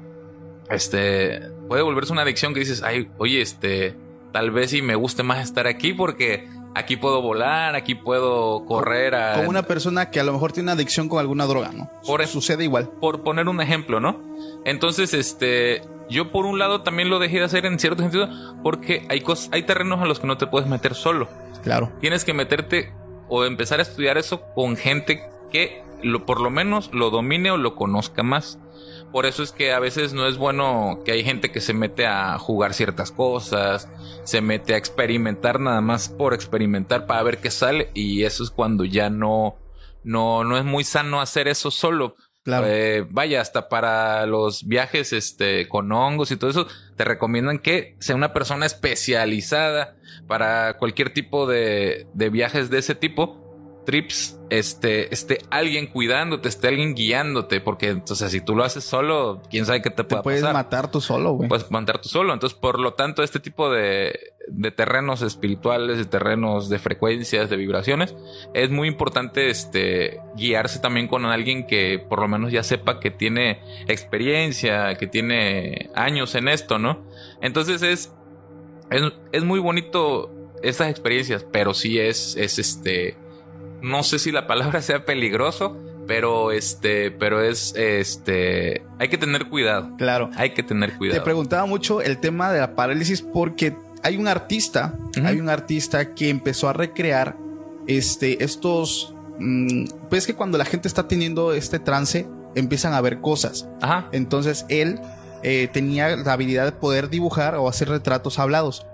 este, puede volverse una adicción que dices, ay, oye, este, tal vez sí me guste más estar aquí porque aquí puedo volar, aquí puedo correr a...
Como una persona que a lo mejor tiene una adicción con alguna droga, ¿no?
Por eso-
Sucede igual.
por poner un ejemplo, ¿no? Entonces, este, yo por un lado también lo dejé de hacer en cierto sentido, porque hay cosas, hay terrenos a los que no te puedes meter solo.
Claro.
Tienes que meterte o empezar a estudiar eso con gente que lo, por lo menos lo domine o lo conozca más. Por eso es que a veces no es bueno que hay gente que se mete a jugar ciertas cosas, se mete a experimentar nada más por experimentar para ver qué sale y eso es cuando ya no no no es muy sano hacer eso solo.
Claro.
Eh, vaya, hasta para los viajes este, con hongos y todo eso, te recomiendan que sea una persona especializada para cualquier tipo de, de viajes de ese tipo. Trips, este, esté alguien cuidándote, esté alguien guiándote, porque entonces si tú lo haces solo, quién sabe qué te,
Te puedes
pasar.
matar tú solo, güey.
Puedes mandar tú solo. Entonces, por lo tanto, este tipo de, de terrenos espirituales, de terrenos de frecuencias, de vibraciones, es muy importante este, guiarse también con alguien que por lo menos ya sepa que tiene experiencia, que tiene años en esto, ¿no? Entonces es, es, es muy bonito estas experiencias, pero sí es, es este, no sé si la palabra sea peligroso, pero este, pero es, este, hay que tener cuidado.
Claro.
Hay que tener
Te
cuidado.
preguntaba mucho el tema de la parálisis porque hay un artista, hay un artista que empezó a recrear este, estos, mm, pues que cuando la gente está teniendo este trance empiezan a ver cosas.
Ajá.
Entonces él eh, tenía la habilidad de poder dibujar o hacer retratos hablados.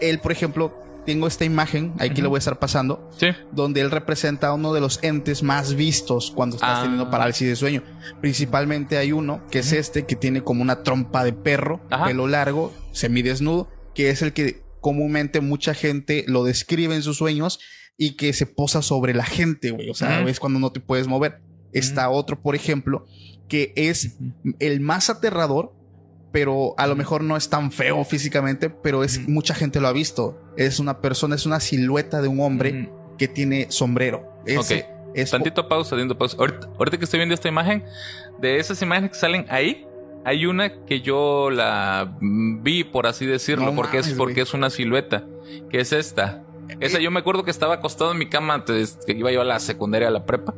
Él, por ejemplo, tengo esta imagen, aquí lo voy a estar pasando,
Sí.
donde él representa a uno de los entes más vistos cuando estás
Ah.
teniendo parálisis de sueño. Principalmente hay uno, que es este, que tiene como una trompa de perro,
Ajá.
pelo largo, semidesnudo, que es el que comúnmente mucha gente lo describe en sus sueños y que se posa sobre la gente, güey. O sea, es cuando no te puedes mover. Está otro, por ejemplo, que es el más aterrador, pero a lo mejor no es tan feo físicamente, pero es
Ujú.
mucha gente lo ha visto. Es una persona, es una silueta de un hombre
Ujú.
que tiene sombrero. Ese es
Tantito pausa, tantito pausa. Ahorita, ahorita que estoy viendo esta imagen, de esas imágenes que salen ahí, hay una que yo la mm, vi, por así decirlo,
No
porque, es, porque es una silueta, que es esta. Esa yo me acuerdo que estaba acostado en mi cama antes que iba yo a la secundaria, a la prepa,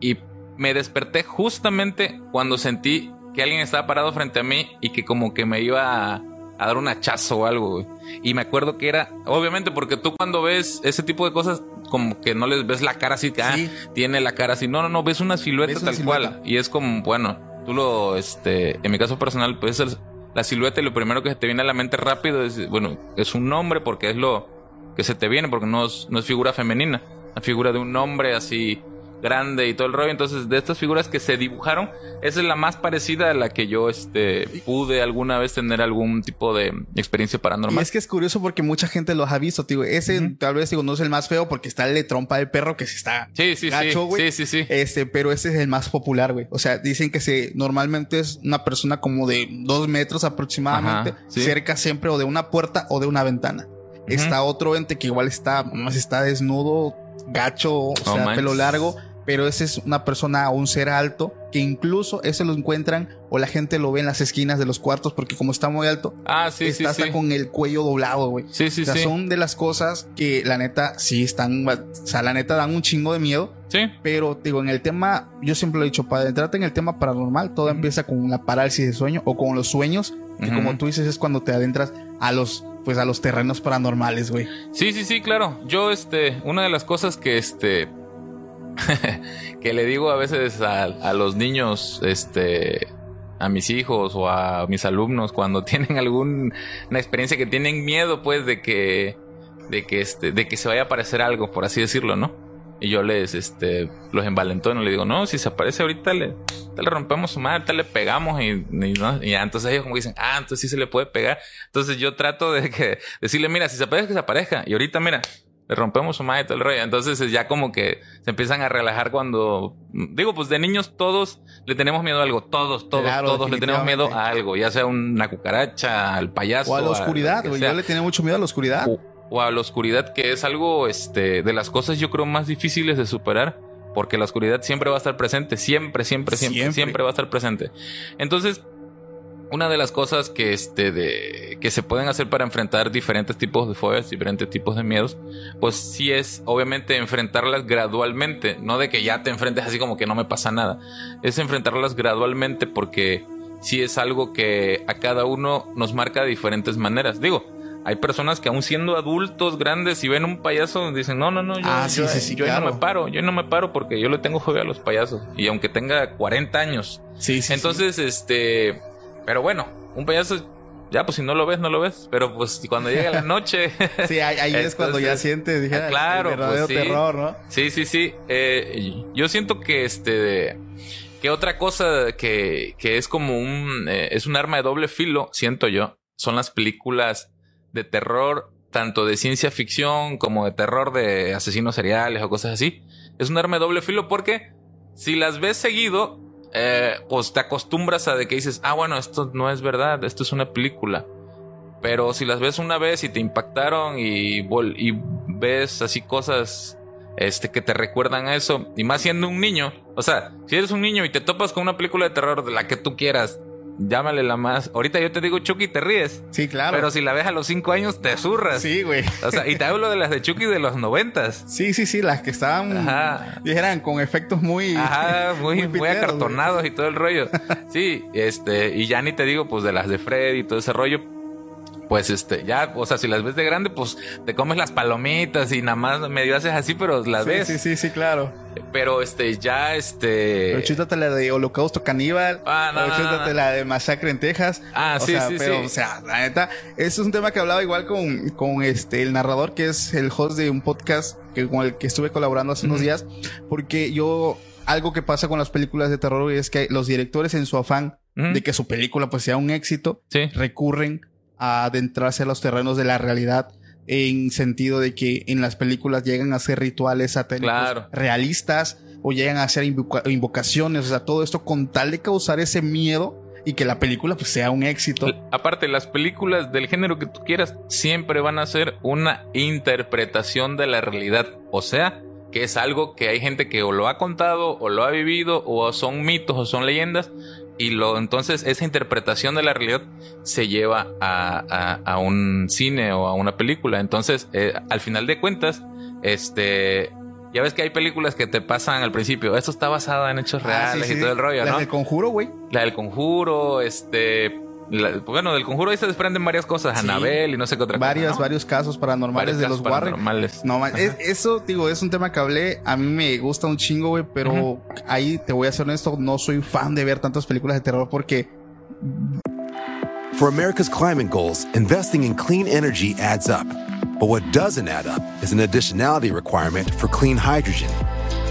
y me desperté justamente cuando sentí que alguien estaba parado frente a mí y que como que me iba a, a dar un hachazo o algo, güey. Y me acuerdo que era, obviamente, porque tú cuando ves ese tipo de cosas, como que no les ves la cara así, que ah,
Sí.
tiene la cara así. No, no, no, ves una silueta
Ves una
tal
silueta.
cual. Y es como, bueno, tú lo, este, en mi caso personal, pues es la silueta y lo primero que se te viene a la mente rápido es, bueno, es un nombre porque es lo que se te viene, porque no es, no es figura femenina, la figura de un hombre así grande y todo el rollo. Entonces, de estas figuras que se dibujaron, esa es la más parecida a la que yo, este, pude alguna vez tener algún tipo de experiencia
Y
paranormal.
es que es curioso porque mucha gente los ha visto, digo. Ese tal vez digo, no es el más feo porque está el de trompa del perro que se está
Sí, sí,
gacho,
sí,
güey.
sí, sí, sí.
Este, pero ese es el más popular, güey. O sea, dicen que se normalmente es una persona como de dos metros aproximadamente,
Ajá, sí.
cerca siempre o de una puerta o de una ventana. Está otro ente que igual está, más está desnudo, gacho, o sea,
manches.
pelo largo, pero ese es una persona o un ser alto que incluso ese lo encuentran o la gente lo ve en las esquinas de los cuartos porque como está muy alto,
Ah, sí, sí,
está hasta
sí.
con el cuello doblado, güey.
Sí, sí,
o sea,
sí.
son de las cosas que la neta sí están, o sea, la neta dan un chingo de miedo.
Sí.
Pero digo, en el tema, yo siempre lo he dicho, para entrarte en el tema paranormal, todo empieza con la parálisis de sueño o con los sueños.
Ujú.
como tú dices, es cuando te adentras a los, pues a los terrenos paranormales, güey.
Sí, sí, sí, claro. Yo, este, una de las cosas que, este, que le digo a veces a, los niños, este, a mis hijos o a mis alumnos cuando tienen alguna experiencia que tienen miedo, pues, de que, de que, este, de que se vaya a aparecer algo, por así decirlo, ¿no? Y yo les, este, los envalentono, le digo, no, si se aparece ahorita le, le rompemos su madre, le pegamos y, y, entonces ellos como dicen, ah, entonces sí se le puede pegar. Entonces yo trato de que, decirle, mira, si se aparece, que se aparezca. Y ahorita, mira, le rompemos su madre y todo el rollo. Entonces ya como que se empiezan a relajar cuando, digo, pues de niños todos le tenemos miedo a algo, todos, todos,
Claro,
todos le tenemos miedo a algo, ya sea una cucaracha, al payaso.
O a la oscuridad, güey. Yo le tenía mucho miedo a la oscuridad.
O, o a la oscuridad, que es algo este, de las cosas yo creo más difíciles de superar, porque la oscuridad siempre va a estar presente, siempre, siempre, siempre, siempre,
Siempre.
va a estar presente. Entonces, una de las cosas que, este, de, que se pueden hacer para enfrentar diferentes tipos de fobias, diferentes tipos de miedos, pues sí es obviamente enfrentarlas gradualmente, no de que ya te enfrentes así como que no me pasa nada, es enfrentarlas gradualmente porque sí es algo que a cada uno nos marca de diferentes maneras. Digo, hay personas que aún siendo adultos grandes y ven un payaso dicen, no, no, no, yo,
Ah, sí,
yo-
sí, sí,
yo no me paro, yo no me paro porque yo le tengo fobia a los payasos. Y aunque tenga 40 años.
Sí, sí.
Entonces, este, pero bueno, un payaso, ya pues si no lo ves, no lo ves. Pero pues cuando llega la noche...
sí. Ahí, es cuando ya sientes, dije,
ah, claro,
el verdadero
pues sí.
terror, ¿no?
Sí, sí, sí. Eh, yo siento que este. Que otra cosa que, que es como un. eh, es un arma de doble filo, siento yo. Son las películas de terror, tanto de ciencia ficción como de terror de asesinos seriales o cosas así. Es un arma de doble filo porque si las ves seguido, eh, pues te acostumbras a de que dices, ah, bueno, esto no es verdad, esto es una película. Pero si las ves una vez y te impactaron y, y ves así cosas este, que te recuerdan a eso, y más siendo un niño, o sea, si eres un niño y te topas con una película de terror de la que tú quieras, llámale la más. Ahorita yo te digo Chucky te ríes,
Sí, claro.
pero si la ves a los cinco años te zurras.
Sí, güey.
O sea, y te hablo de las de Chucky de los noventas.
Sí, sí, sí, las que estaban,
Ajá.
dijeran, con efectos muy...
Ajá, muy, muy,
piteros,
acartonados y todo el rollo. Sí, este, y ya ni te digo, pues de las de Fred y todo ese rollo. Pues este, ya, o sea, si las ves de grande, pues te comes las palomitas y nada más medio haces así, pero las
Sí,
ves.
sí, sí, sí, claro.
Pero este, ya este.
Pero chútate la de Holocausto Caníbal.
Ah, no,
chútate
no.
la de Masacre en Texas.
Ah,
O
sí,
sea,
sí,
pero,
sí.
O sea, la neta, eso es un tema que hablaba igual con, con este, el narrador, que es el host de un podcast que, con el que estuve colaborando hace unos días. Porque yo, algo que pasa con las películas de terror es que los directores en su afán de que su película pues sea un éxito,
Sí.
recurren a adentrarse a los terrenos de la realidad en sentido de que en las películas llegan a hacer rituales satánicos
Claro.
realistas o llegan a hacer invoca- invocaciones, o sea, todo esto con tal de causar ese miedo y que la película pues sea un éxito.
Aparte, las películas del género que tú quieras siempre van a ser una interpretación de la realidad. O sea, que es algo que hay gente que o lo ha contado o lo ha vivido o son mitos o son leyendas. Y lo, entonces esa interpretación de la realidad se lleva a, a- a un cine o a una película. Entonces, eh, al final de cuentas, este, ya ves que hay películas que te pasan al principio. Esto está basado en hechos
Ah,
reales
sí,
y todo el rollo, ¿no?
del conjuro, güey.
La del conjuro, este. La- bueno, del conjuro ahí se desprenden varias cosas.
Sí.
Anabel y no sé qué otra
Varias,
cosa. ¿no?
varios casos paranormales
Varios
de los
casos
Warren.
paranormales.
No, es- eso, digo, es un tema que hablé. A mí me gusta un chingo, güey, pero
Ujú.
ahí te voy a ser honesto, no soy fan de ver tantas películas de terror porque
For America's climate goals, investing in clean energy adds up. But what doesn't add up is an additionality requirement for clean hydrogen.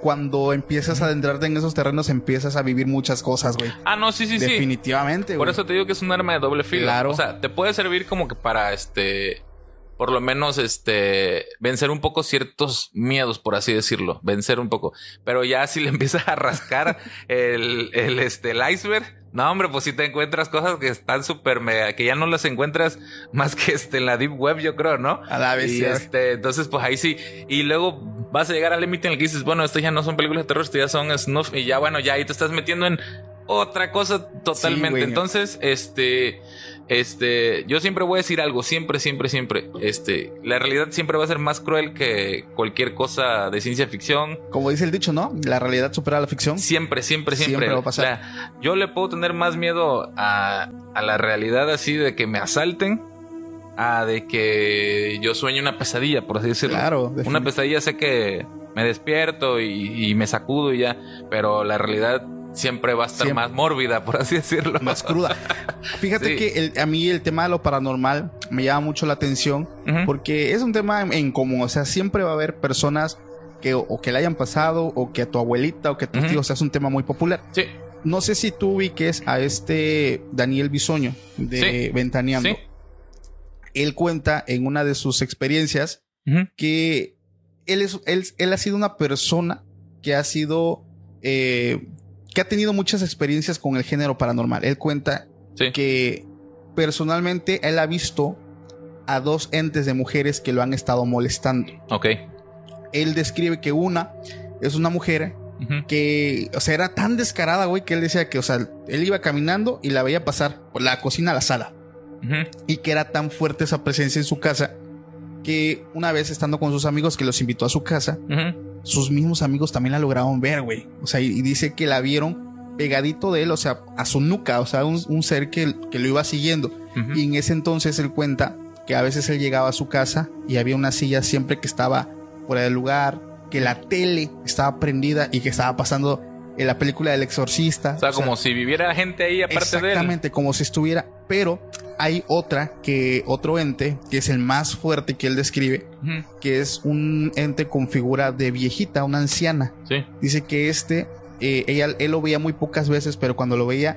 Cuando empiezas a adentrarte en esos terrenos empiezas a vivir muchas cosas, güey.
Ah, no, sí, sí, sí.
Definitivamente,
Por
güey.
eso te digo que es un arma de doble filo.
Claro.
O sea, te puede servir como que para este. Por lo menos, este. Vencer un poco ciertos miedos, por así decirlo. Vencer un poco. Pero ya si le empiezas a rascar el, el, este, el iceberg. No, hombre, pues si te encuentras cosas que están súper mega, que ya no las encuentras más que este en la deep web, yo creo, ¿no?
A la vez,
Y este, entonces, pues ahí sí. Y luego vas a llegar al límite en el que dices, bueno, estas ya no son películas de terror, estas ya son snuff. Y ya, bueno, ya ahí te estás metiendo en otra cosa totalmente. Entonces, este, este, yo siempre voy a decir algo, siempre, siempre, siempre. Este, la realidad siempre va a ser más cruel que cualquier cosa de ciencia ficción.
Como dice el dicho, ¿no? La realidad supera la ficción.
Siempre, siempre, siempre.
Siempre va a pasar.
Yo le puedo tener más miedo a, a la realidad así de que me asalten. A de que yo sueñe una pesadilla, por así decirlo.
Claro,
Una pesadilla sé que me despierto y, y me sacudo y ya. Pero la realidad siempre va a estar
Siempre.
más mórbida, por así decirlo.
Más cruda. Fíjate
Sí.
que el- a mí el tema de lo paranormal me llama mucho la atención porque es un tema en, en común. O sea, siempre va a haber personas que o que le hayan pasado o que a tu abuelita o que a tus tíos. O sea, es un tema muy popular.
Sí,
No sé si tú ubiques a este Daniel Bisoño de
Sí.
Ventaneando.
sí.
Él cuenta en una de sus experiencias que él, es, él, él ha sido una persona que ha sido, eh, que ha tenido muchas experiencias con el género paranormal. Él cuenta
Sí.
que personalmente él ha visto a dos entes de mujeres que lo han estado molestando.
Ok.
Él describe que una es una mujer que, o sea, era tan descarada, güey, que él decía que, o sea, él iba caminando y la veía pasar por la cocina a la sala y que era tan fuerte esa presencia en su casa que una vez estando con sus amigos que los invitó a su casa,
Ujú.
Sus mismos amigos también la lograron ver, güey. O sea, y, dice que la vieron pegadito de él, o sea, a su nuca, o sea, un, un ser que, que lo iba siguiendo. Y en ese entonces él cuenta que a veces él llegaba a su casa y había una silla siempre que estaba fuera del lugar, que la tele estaba prendida y que estaba pasando en la película del exorcista.
O sea, como si viviera gente ahí aparte de él.
Exactamente, como si estuviera. Pero hay otra que, otro ente, que es el más fuerte que él describe, que es un ente con figura de viejita, una anciana.
Sí.
Dice que este eh, ella, él lo veía muy pocas veces, pero cuando lo veía,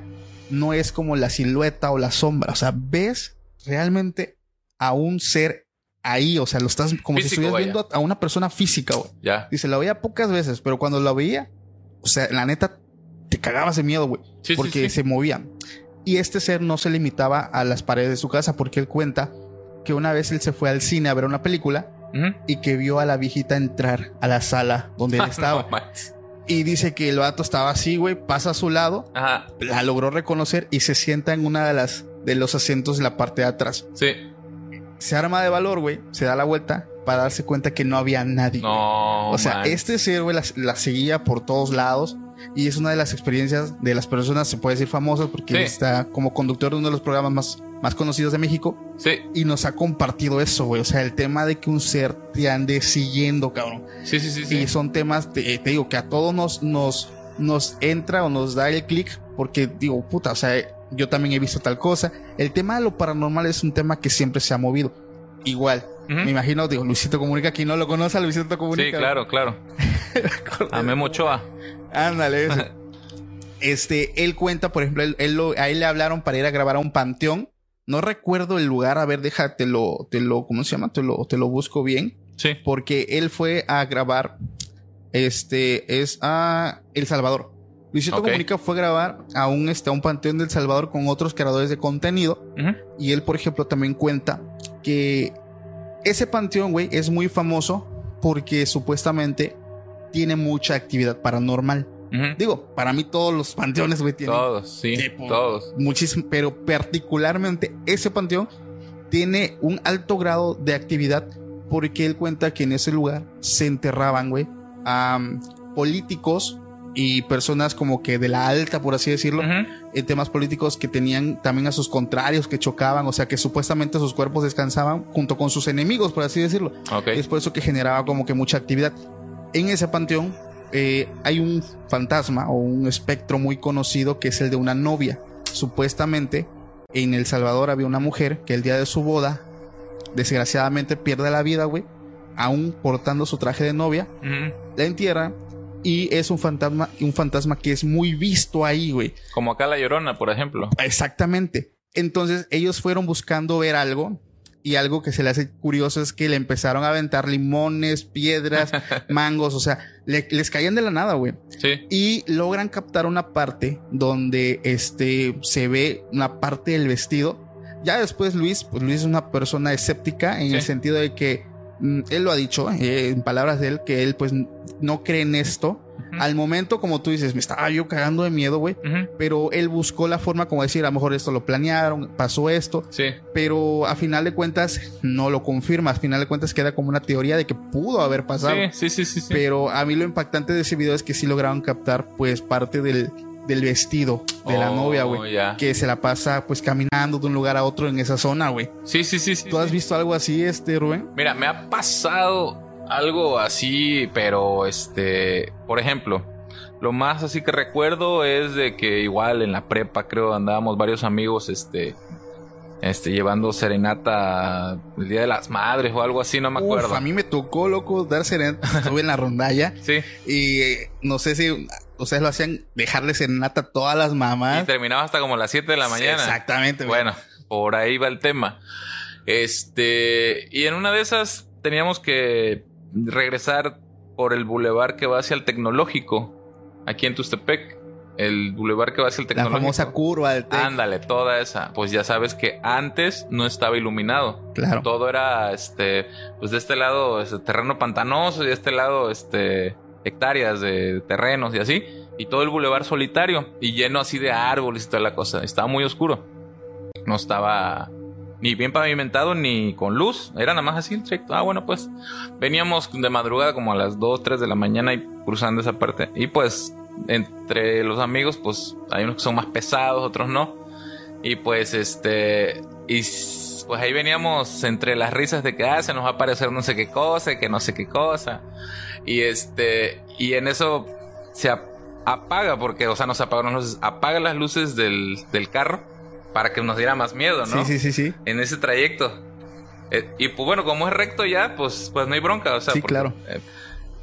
no es como la silueta o la sombra. O sea, ves realmente a un ser ahí. O sea, lo estás como si estuvieras
vaya.
viendo a una persona física, güey.
Ya.
Dice, la veía pocas veces, pero cuando la veía, o sea, la neta, te cagabas de miedo, güey.
Sí,
porque
sí.
se movía. Y este ser no se limitaba a las paredes de su casa, porque él cuenta que una vez él se fue al cine a ver una película y que vio a la viejita entrar a la sala donde él estaba.
No
y dice que el vato estaba así, güey, pasa a su lado,
Ajá.
la logró reconocer y se sienta en una de las de los asientos de la parte de atrás.
Sí.
Se arma de valor, güey, se da la vuelta para darse cuenta que no había nadie.
No.
O sea, este ser, güey, la, la seguía por todos lados. Y es una de las experiencias de las personas, se puede decir famosas, porque
Sí.
él está como conductor de uno de los programas más, más conocidos de México.
Sí,
Y nos ha compartido eso, güey. O sea, el tema de que un ser te ande siguiendo, cabrón.
sí, sí, sí. sí.
Y son temas, te, te digo, que a todos nos, nos, nos entra o nos da el clic, porque digo, puta, o sea, yo también he visto tal cosa. El tema de lo paranormal es un tema que siempre se ha movido. Igual, me imagino, digo, Luisito Comunica, quien no lo conoce, Luisito Comunica.
Sí, claro, claro. A Memo Ochoa.
Ándale. Este, él cuenta, por ejemplo, él, él lo- a él le hablaron para ir a grabar a un panteón. No recuerdo el lugar, a ver, déjate te lo, te lo, ¿cómo se llama? Te lo, te lo busco bien.
Sí.
Porque él fue a grabar, este, es a El Salvador. Luisito. Comunica fue a grabar a un, este, a un panteón del Salvador con otros creadores de contenido. Y él, por ejemplo, también cuenta que ese panteón, güey, es muy famoso porque supuestamente tiene mucha actividad paranormal. Digo, para mí todos los panteones, güey, tienen
Todos, sí.
Tipo-
Todos.
muchísimo, pero particularmente ese panteón tiene un alto grado de actividad porque él cuenta que en ese lugar se enterraban, güey, a políticos y personas como que de la alta, por así decirlo, en temas políticos que tenían también a sus contrarios, que chocaban, o sea, que supuestamente sus cuerpos descansaban junto con sus enemigos, por así decirlo.
Ok.
Es por eso que generaba como que mucha actividad. En ese panteón eh, hay un fantasma o un espectro muy conocido que es el de una novia. Supuestamente en El Salvador había una mujer que el día de su boda, desgraciadamente pierde la vida, güey, aún portando su traje de novia, la entierra y es un fantasma, un fantasma que es muy visto ahí, güey.
Como acá la llorona, por ejemplo.
Exactamente. Entonces ellos fueron buscando ver algo y algo que se le hace curioso es que le empezaron a aventar limones, piedras, mangos, o sea, le- les caían de la nada, güey.
Sí.
Y logran captar una parte donde este se ve una parte del vestido. Ya después Luis, pues Luis es una persona escéptica en
Sí.
el sentido de que él lo ha dicho, eh, en palabras de él, que él pues no cree en esto. Al momento, como tú dices, me estaba yo cagando de miedo, güey pero él buscó la forma como decir, a lo mejor esto lo planearon, pasó esto,
Sí.
pero a final de cuentas no lo confirma, a final de cuentas queda como una teoría de que pudo haber pasado.
Sí, sí, sí, sí. sí.
Pero a mí lo impactante de ese video es que sí lograron captar pues parte del, del vestido de la
Oh,
novia, güey.
ya.
Que se la pasa pues caminando de un lugar a otro en esa zona, güey.
Sí, sí, sí, sí.
¿Tú has
sí.
visto algo así, este, Rubén?
Mira, me ha pasado algo así, pero este, por ejemplo, lo más así que recuerdo es de que igual en la prepa creo andábamos varios amigos, este, este, llevando serenata el Día de las Madres o algo así, no me
Uf,
acuerdo.
a mí me tocó, loco, dar serenata. Estuve en la rondalla
Sí,
y eh, no sé si ustedes lo hacían dejarle serenata a todas las
y
mamás.
terminaba hasta como las 7 de la mañana.
Exactamente.
Bueno, por ahí va el tema. Este, y en una de esas teníamos que regresar por el bulevar que va hacia el tecnológico, aquí en Tustepec. El bulevar que va hacia el
La
tecnológico.
famosa curva del TEC.
Ándale, toda esa. Pues ya sabes que antes no estaba iluminado.
Claro.
Todo era, este, pues de este lado, este, terreno pantanoso y de este lado, este, hectáreas de terrenos y así. Y todo el bulevar solitario y lleno así de árboles y toda la cosa. Estaba muy oscuro. No estaba ni bien pavimentado ni con luz. Era nada más así el trayecto. Ah, bueno, pues veníamos de madrugada como a las 2, 3 de la mañana y cruzando esa parte. Y pues entre los amigos, pues hay unos que son más pesados, otros no. Y pues este, y pues ahí veníamos entre las risas de que ah, se nos va a aparecer no sé qué cosa, que no sé qué cosa. Y este, y en eso se ap- apaga, porque, o sea, no se apagaron las luces, apaga las luces del, del carro para que nos diera más miedo, ¿no?
Sí, sí, sí, sí.
En ese trayecto. Eh, y pues bueno, como es recto ya, pues, pues no hay bronca, o sea,
Sí,
porque,
claro.
eh,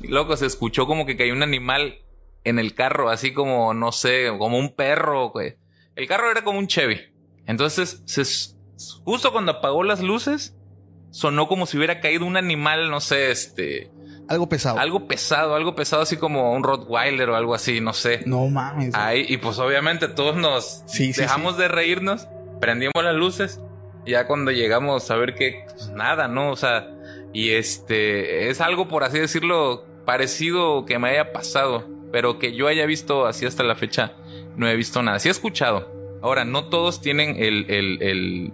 loco, se escuchó como que cayó un animal en el carro, así como, no sé, como un perro, güey. El carro era como un Chevy. Entonces, se- justo cuando apagó las luces, sonó como si hubiera caído un animal, no sé, este,
Algo pesado.
algo pesado, algo pesado, así como un Rottweiler o algo así, no sé.
No mames.
Ahí, y pues obviamente todos nos
Sí, sí,
dejamos de reírnos, prendimos las luces, y ya cuando llegamos a ver que pues, nada, ¿no? O sea, y este es algo, por así decirlo, parecido que me haya pasado, pero que yo haya visto así hasta la fecha, no he visto nada. Sí he escuchado. Ahora, no todos tienen el, el, el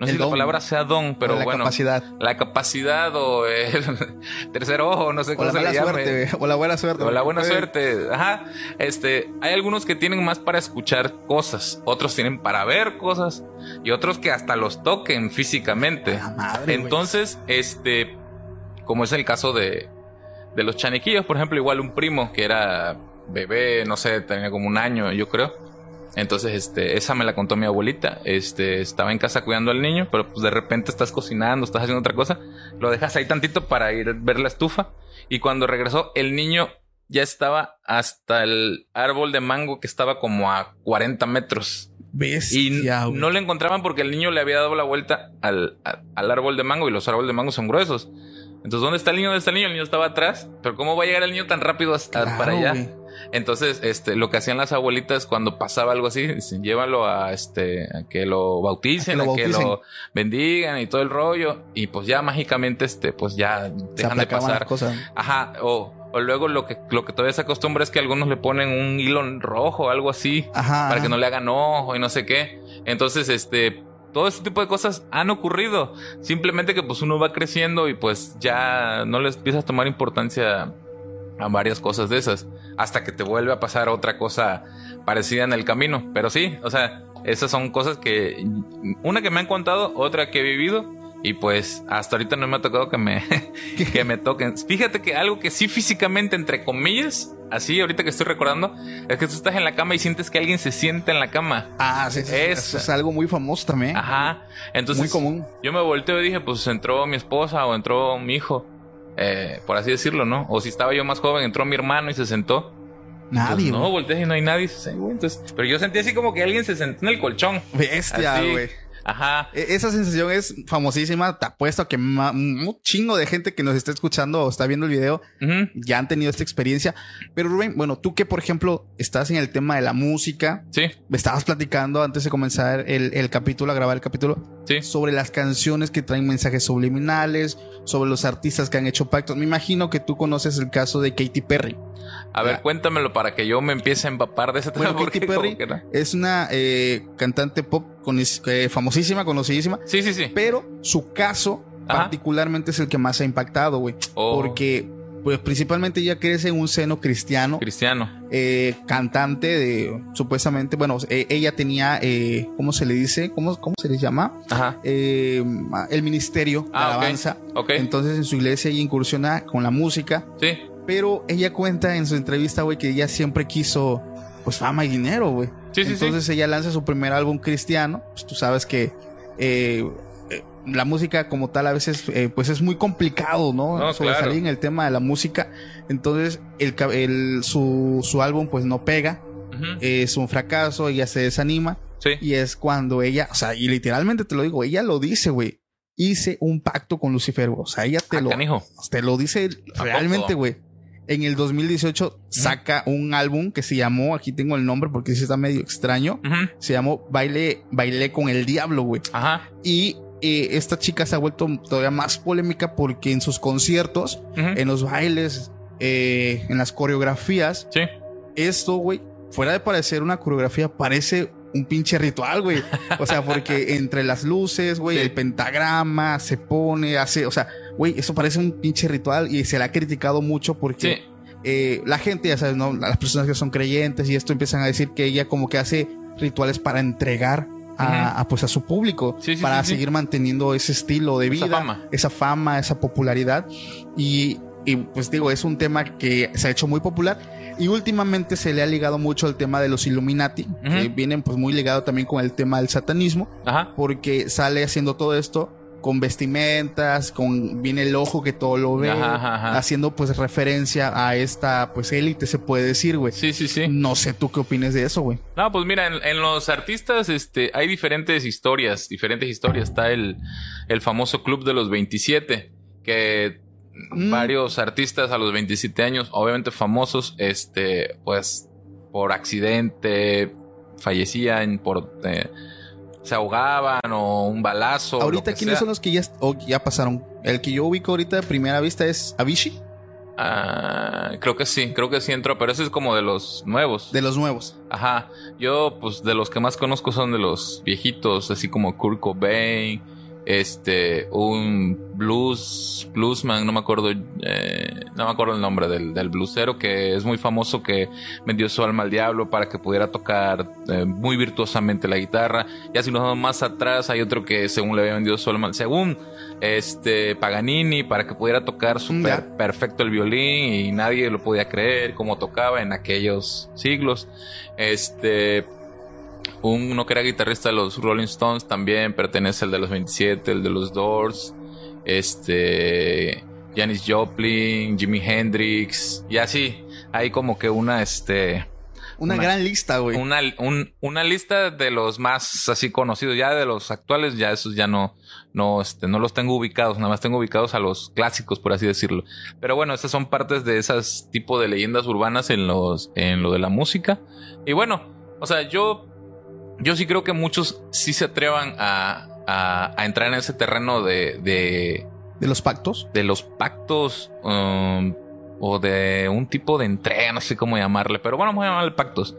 no sé si la palabra sea don, pero
la
bueno,
capacidad.
la capacidad o el tercer ojo, no sé cómo
la
se le llame.
suerte. O la buena suerte.
O la buena suerte. Ajá. Este, hay algunos que tienen más para escuchar cosas, otros tienen para ver cosas y otros que hasta los toquen físicamente.
La madre.
Entonces, este, como es el caso de, de los chaniquillos, por ejemplo, igual un primo que era bebé, no sé, tenía como un año, yo creo. Entonces, este, esa me la contó mi abuelita. Este, estaba en casa cuidando al niño, pero pues de repente estás cocinando, estás haciendo otra cosa, lo dejas ahí tantito para ir a ver la estufa. Y cuando regresó, el niño ya estaba hasta el árbol de mango que estaba como a 40 metros. Y
Bestia,
no le encontraban porque el niño le había dado la vuelta al, a- al árbol de mango y los árboles de mango son gruesos. Entonces, ¿dónde está el niño? ¿Dónde está el niño? El niño estaba atrás. Pero ¿cómo va a llegar el niño tan rápido hasta
Claro,
para allá? Entonces, este, lo que hacían las abuelitas cuando pasaba algo así, dicen, llévalo a este, a que lo bauticen,
A
a
que lo
bendigan y todo el rollo. Y pues ya mágicamente, este, pues ya dejan de pasar.
cosas.
Ajá, o, o luego lo que, lo que todavía se acostumbra es que algunos le ponen un hilo rojo o algo así
Ajá.
para que no le hagan ojo y no sé qué. Entonces, este, todo este tipo de cosas han ocurrido. Simplemente que pues uno va creciendo y pues ya no les empiezas a tomar importancia a varias cosas de esas. Hasta que te vuelve a pasar otra cosa parecida en el camino. Pero sí, o sea, esas son cosas que, una que me han contado, otra que he vivido. Y pues hasta ahorita no me ha tocado que me, que me toquen. Fíjate que algo que sí físicamente, entre comillas, así ahorita que estoy recordando, es que tú estás en la cama y sientes que alguien se sienta en la cama.
Ah, sí, sí,
Es-
Eso es algo muy famoso también.
Ajá. Entonces,
muy común.
yo me volteo y dije, pues entró mi esposa o entró mi hijo. Eh, por así decirlo, ¿no? O si estaba yo más joven, entró mi hermano y se sentó.
Nadie,
Entonces, no, volteé y no hay nadie. Entonces, pero yo sentí así como que alguien se sentó en el colchón.
Bestia, güey.
Ajá.
E- Esa sensación es famosísima. Te apuesto a que un chingo de gente que nos está escuchando o está viendo el video ya han tenido esta experiencia. Pero Rubén, bueno, tú que por ejemplo estás en el tema de la música,
Sí,
me estabas platicando antes de comenzar el, el capítulo, a grabar el capítulo,
sí.
sobre las canciones que traen mensajes subliminales, sobre los artistas que han hecho pactos. Me imagino que tú conoces el caso de Katy Perry.
A ver, cuéntamelo para que yo me empiece a empapar de ese tema.
Bueno,
porque
Katy Perry
no.
es una eh, cantante pop con- eh, famosísima, conocidísima,
Sí, sí, sí.
pero su caso
Ajá.
particularmente es el que más ha impactado, güey.
Oh,
Porque, pues principalmente ella crece en un seno cristiano,
cristiano.
eh, cantante de, supuestamente, bueno, eh, ella tenía, eh, ¿cómo se le dice? ¿Cómo, cómo se le llama?
Ajá.
El ministerio de
Ah, ok.
alabanza.
Ok.
Entonces en su iglesia ella incursiona con la música,
Sí.
Pero ella cuenta en su entrevista, güey, que ella siempre quiso, pues, fama y dinero, güey.
Sí, sí,
Entonces ella lanza su primer álbum cristiano. Pues tú sabes que eh, eh, la música como tal a veces eh, pues es muy complicado, ¿no?
No,
Sobresalir
claro.
en el tema de la música. Entonces el, el- su, su álbum pues no pega.
sí.
Es un fracaso, ella se desanima.
Sí.
Y es cuando ella, o sea, y literalmente te lo digo, ella lo dice, güey. Hice un pacto con Lucifer, güey. O sea, ella te
Ah,
lo,
canijo.
te lo dice
¿A
realmente, güey. En el 2018 saca un álbum que se llamó, aquí tengo el nombre porque sí está medio extraño, se llamó Baile, Bailé con el Diablo, güey.
Ajá.
Y eh, esta chica se ha vuelto todavía más polémica porque en sus conciertos, en los bailes, eh, en las coreografías,
Sí.
esto, güey, fuera de parecer una coreografía, parece un pinche ritual, güey. O sea, porque entre las luces, güey,
Sí.
el pentagrama se pone, hace, o sea, güey, eso parece un pinche ritual y se le ha criticado mucho porque
Sí.
eh, la gente, ya sabes, ¿no? Las personas que son creyentes y esto empiezan a decir que ella como que hace rituales para entregar a,
Ujú.
a, pues a su público,
Sí, sí,
para
sí,
seguir manteniendo ese estilo de
Esa
vida,
fama.
esa fama, esa popularidad. Y, y, pues digo, es un tema que se ha hecho muy popular. Y últimamente se le ha ligado mucho al tema de los Illuminati, que
Ujú.
vienen pues muy ligado también con el tema del satanismo,
Ajá.
porque sale haciendo todo esto con vestimentas, con viene el ojo que todo lo ve,
Ajá, ajá, ajá.
haciendo pues referencia a esta pues élite se puede decir, güey.
Sí, sí, sí.
No sé tú qué opines de eso, güey.
No, pues mira, en, en los artistas este, hay diferentes historias, diferentes historias. Está el, el famoso Club de los 27, que
Mm.
varios artistas a los 27 años, obviamente famosos, este, pues por accidente fallecían, por eh, se ahogaban o un balazo.
ahorita quiénes
sea.
son los que ya o ya pasaron? El que yo ubico ahorita de primera vista es Avicii,
Ah, creo que sí, creo que sí entró, pero ese es como de los nuevos.
de los nuevos.
Ajá, yo pues de los que más conozco son de los viejitos, así como Kurt Cobain, este, un blues, bluesman, no me acuerdo, eh, no me acuerdo el nombre del, del bluesero que es muy famoso que vendió su alma al diablo para que pudiera tocar eh, muy virtuosamente la guitarra. Y así nos vamos más atrás, hay otro que según le había vendido su alma, según este Paganini para que pudiera tocar súper
Ya.
perfecto el violín y nadie lo podía creer cómo tocaba en aquellos siglos. Este, uno que era guitarrista de los Rolling Stones también pertenece al de los 27, el de los Doors, este, Janis Joplin, Jimi Hendrix y así. Hay como que una, este,
Una,
Una-
gran lista, güey.
una, un- una lista de los más así conocidos, ya de los actuales, ya esos ya no, no, este, no los tengo ubicados, nada más tengo ubicados a los clásicos, por así decirlo. Pero bueno, estas son partes de esas tipo de leyendas urbanas en los, en lo de la música. Y bueno, o sea, yo, yo sí creo que muchos sí se atrevan a, a, a entrar en ese terreno de, de,
De los pactos.
de los pactos um, o de un tipo de entrega, no sé cómo llamarle, pero bueno, vamos a llamarle pactos.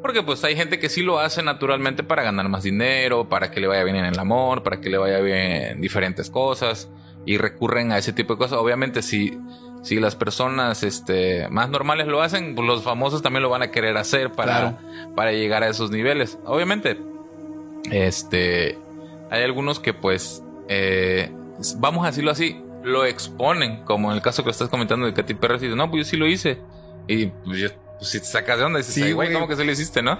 Porque pues hay gente que sí lo hace naturalmente para ganar más dinero, para que le vaya bien en el amor, para que le vaya bien en diferentes cosas y recurren a ese tipo de cosas. Obviamente si, si las personas este, más normales lo hacen, pues los famosos también lo van a querer hacer para, para llegar a esos niveles. Obviamente, este, hay algunos que pues, eh, vamos a decirlo así, lo exponen, como en el caso que estás comentando de Katy Perry, dice, no, pues yo sí lo hice. Y pues, yo- pues, si te sacas de onda, dices,
Sí,
"Ay, güey. ¿cómo que sí lo hiciste, no?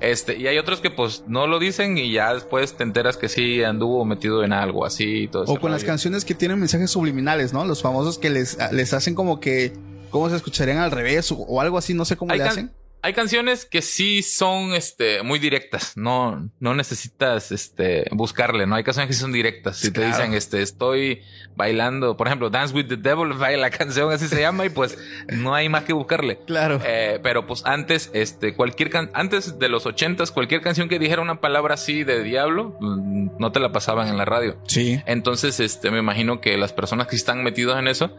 Este, y hay otros que pues no lo dicen y ya después te enteras que sí anduvo metido en algo así y todo
O
ese
con las canciones que tienen mensajes subliminales, ¿no? Los famosos que les, les hacen como que. ¿Cómo se escucharían al revés? O, o algo así, no sé cómo
Hay
le hacen.
Hay canciones que sí son este muy directas, no no necesitas este buscarle, no hay canciones que sí son directas. Si te dicen este estoy bailando, por ejemplo, Dance with the Devil, la canción así se llama y pues no hay más que buscarle.
Claro.
Eh, pero pues antes, este, cualquier can antes de los ochentas, cualquier canción que dijera una palabra así de diablo, mm, no te la pasaban en la radio.
Sí.
Entonces, este, me imagino que las personas que están metidos en eso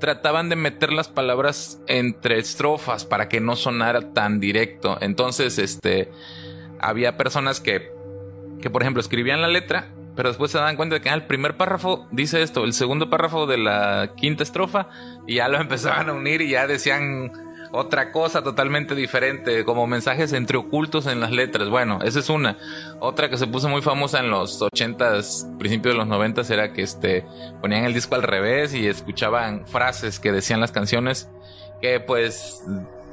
trataban de meter las palabras entre estrofas para que no sonara tan directo. Entonces, este, había personas que, que por ejemplo, escribían la letra, pero después se dan cuenta de que ah, el primer párrafo dice esto, el segundo párrafo de la quinta estrofa, y ya lo empezaban a unir y ya decían otra cosa totalmente diferente, como mensajes entre ocultos en las letras. Bueno, esa es una. Otra que se puso muy famosa en los ochentas, principios de los noventas, era que este ponían el disco al revés y escuchaban frases que decían las canciones que pues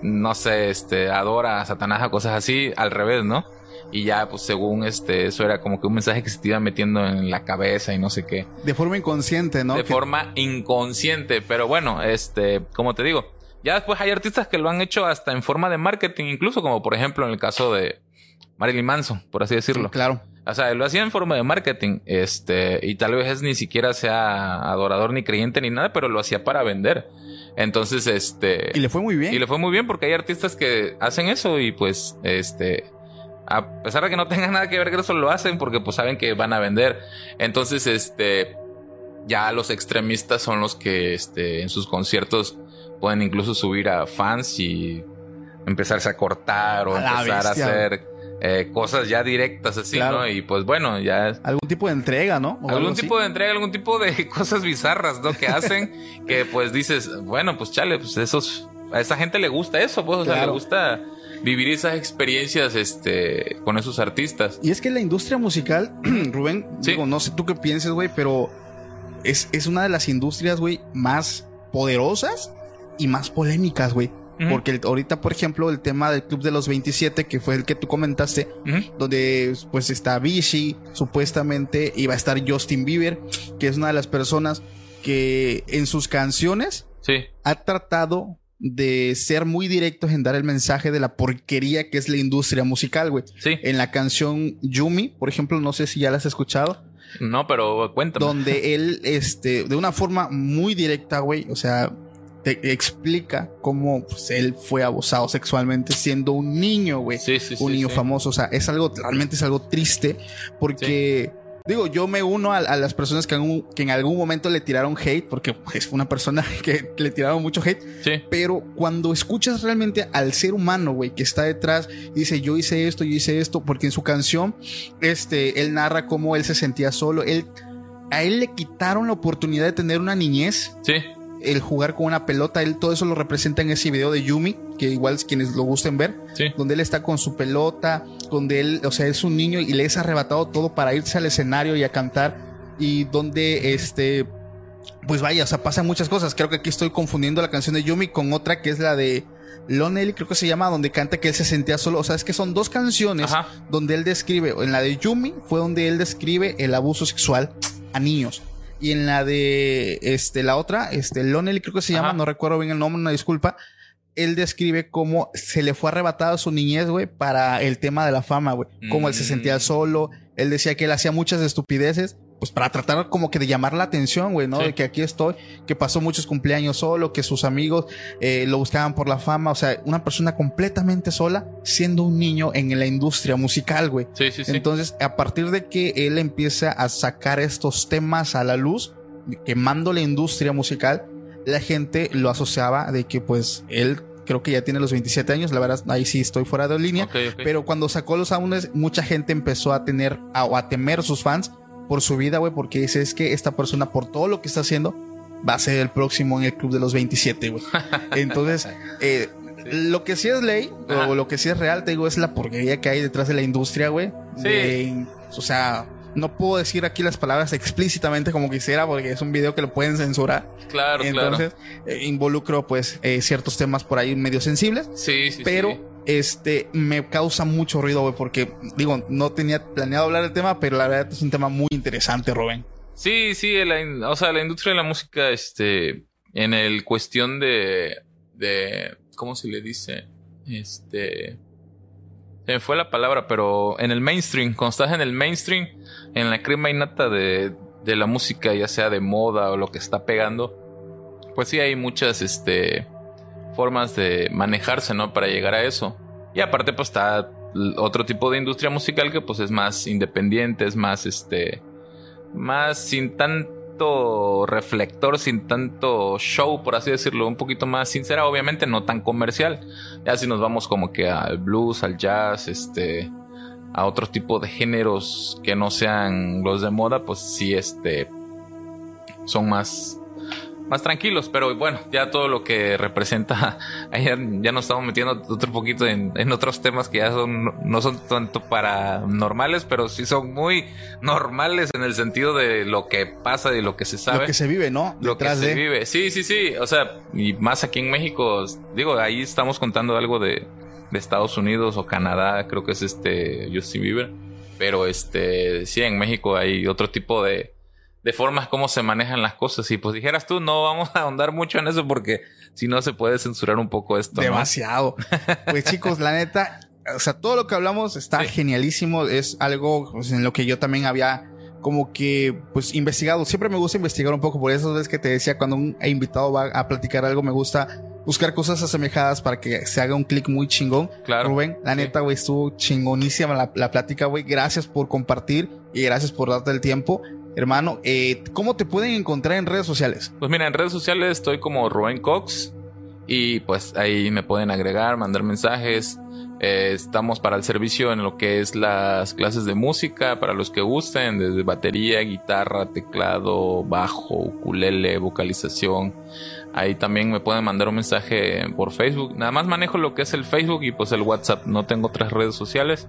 no sé, este adora a Satanás o cosas así, al revés, ¿no? Y ya, pues según este, eso era como que un mensaje que se te iba metiendo en la cabeza y no sé qué
De forma inconsciente, ¿no?
de
Que-
forma inconsciente. Pero bueno, este, como te digo, ya después hay artistas que lo han hecho hasta en forma de marketing, incluso como por ejemplo en el caso de Marilyn Manson, por así decirlo.
Claro.
O sea, lo hacía en forma de marketing, este, y tal vez ni siquiera sea adorador ni creyente ni nada, pero lo hacía para vender. Entonces, este.
Y le fue muy bien.
Y le fue muy bien porque hay artistas que hacen eso y pues, este, a pesar de que no tengan nada que ver con eso, lo hacen porque pues saben que van a vender. Entonces, este, ya los extremistas son los que, este, en sus conciertos pueden incluso subir a fans y empezarse a cortar o
A
empezar
bestia.
a hacer eh, cosas ya directas así,
Claro.
¿no? Y pues bueno, ya es
Algún tipo de entrega, ¿no? O
algún
así.
tipo de entrega, algún tipo de cosas bizarras, ¿no? Que hacen que pues dices, bueno, pues chale, pues esos, a esa gente le gusta eso, pues, o sea, le gusta vivir esas experiencias, este, con esos artistas.
Y es que la industria musical, Rubén,
Sí.
digo, no sé tú qué pienses, güey, pero es, es una de las industrias, güey, más poderosas y más polémicas, güey. Porque el- ahorita, por ejemplo, el tema del Club de los 27, que fue el que tú comentaste, donde pues está Vichy, supuestamente iba a estar Justin Bieber, que es una de las personas que en sus canciones
Sí,
ha tratado de ser muy directos en dar el mensaje de la porquería que es la industria musical, güey.
sí.
En la canción Yumi, por ejemplo, no sé si ya la has escuchado,
No, pero cuéntame.
donde él, este, de una forma muy directa, güey, o sea, te explica cómo pues, él fue abusado sexualmente siendo un niño, güey.
Sí, sí, sí.
un niño famoso, o sea, es algo, realmente es algo triste, porque, digo, yo me uno a, a las personas que, un- que en algún momento le tiraron hate, porque es una persona que le tiraron mucho hate,
Sí,
pero cuando escuchas realmente al ser humano, güey, que está detrás, dice, yo hice esto, yo hice esto, porque en su canción, este, él narra cómo él se sentía solo, él, a él le quitaron la oportunidad de tener una niñez,
sí.
El jugar con una pelota, él todo eso lo representa en ese video de Yumi, que igual quienes lo gusten ver,
Sí.
donde él está con su pelota, donde él, o sea, es un niño y le es arrebatado todo para irse al escenario y a cantar, y donde este, pues vaya, o sea, pasan muchas cosas. Creo que aquí estoy confundiendo la canción de Yumi con otra que es la de Lonely, creo que se llama, donde canta que él se sentía solo. O sea, es que son dos canciones
Ajá.
donde él describe, en la de Yumi fue donde él describe el abuso sexual a niños. Y en la de este, la otra, este, Lonely, creo que se llama,
Ajá.
no recuerdo bien el nombre, una disculpa. Él describe cómo se le fue arrebatada su niñez, güey, para el tema de la fama, güey. Cómo él se
Mm.
sentía solo. Él decía que él hacía muchas estupideces, pues para tratar como que de llamar la atención, güey, ¿no?
Sí.
De que aquí estoy, que pasó muchos cumpleaños solo, que sus amigos eh, lo buscaban por la fama. O sea, una persona completamente sola, siendo un niño en la industria musical, güey.
Sí, sí, sí.
Entonces, a partir de que él empieza a sacar estos temas a la luz, quemando la industria musical, la gente lo asociaba de que pues él creo que ya tiene los 27 años, la verdad ahí sí estoy fuera de línea,
Ok, ok.
pero cuando sacó los álbumes mucha gente empezó a tener a- o a temer sus fans por su vida, güey, porque dice es que esta persona por todo lo que está haciendo va a ser el próximo en el club de los 27, güey. Entonces, eh, lo que sí es ley,
Ajá.
o lo que sí es real, te digo, es la porquería que hay detrás de la industria, güey.
Sí.
De- o sea, no puedo decir aquí las palabras explícitamente como quisiera, porque es un video que lo pueden censurar.
Claro,
Entonces, eh, involucro, pues, eh, ciertos temas por ahí medio sensibles.
claro. Sí, sí,
Pero,
sí.
Este, me causa mucho ruido, güey, porque, digo, no tenía planeado hablar del tema, pero la verdad es un tema muy interesante, Rubén.
Sí, sí, o sea, la industria de la música, este, en el cuestión de, de, ¿cómo se le dice? Este, se me fue la palabra, pero en el mainstream, cuando estás en el mainstream, en la crema innata de, de la música, ya sea de moda o lo que está pegando, pues sí hay muchas, este, formas de manejarse, ¿no? Para llegar a eso. Y aparte, pues está otro tipo de industria musical que pues es más independiente, es más, este, más sin tanto reflector, sin tanto show, por así decirlo, un poquito más sincera, obviamente no tan comercial. Ya si nos vamos como que al blues, al jazz, este, a otro tipo de géneros que no sean los de moda, pues sí, este, son más más tranquilos, pero bueno, ya todo lo que representa, ya, ya nos estamos metiendo otro poquito en, en otros temas que ya son, no son tanto paranormales, pero sí son muy normales en el sentido de lo que pasa y lo que se sabe.
Lo que se vive, ¿no?
Lo que se
de-
vive. Sí, sí, sí. O sea, y más aquí en México, digo, ahí estamos contando algo de, de Estados Unidos o Canadá, creo que es este Justin Bieber. Pero este, sí, en México hay otro tipo de, de formas como se manejan las cosas. Y pues dijeras tú, no vamos a ahondar mucho en eso porque si no se puede censurar un poco esto. ¿no?
Demasiado. Pues chicos, la neta, o sea, todo lo que hablamos está
Sí.
genialísimo. Es algo pues, en lo que yo también había como que pues investigado. Siempre me gusta investigar un poco, por eso es que te decía, cuando un invitado va a platicar algo, me gusta buscar cosas asemejadas para que se haga un clic muy chingón.
Claro.
Rubén, la
Sí.
neta, güey, estuvo chingonísima la, la plática, güey. Gracias por compartir y gracias por darte el tiempo. Hermano, eh, ¿cómo te pueden encontrar en redes sociales?
Pues mira, en redes sociales estoy como Rubén Cox y pues ahí me pueden agregar, mandar mensajes. Eh, estamos para el servicio en lo que es las clases de música para los que gusten, desde batería, guitarra, teclado, bajo, ukulele, vocalización. Ahí también me pueden mandar un mensaje por Facebook. Nada más manejo lo que es el Facebook y pues el WhatsApp. No tengo otras redes sociales.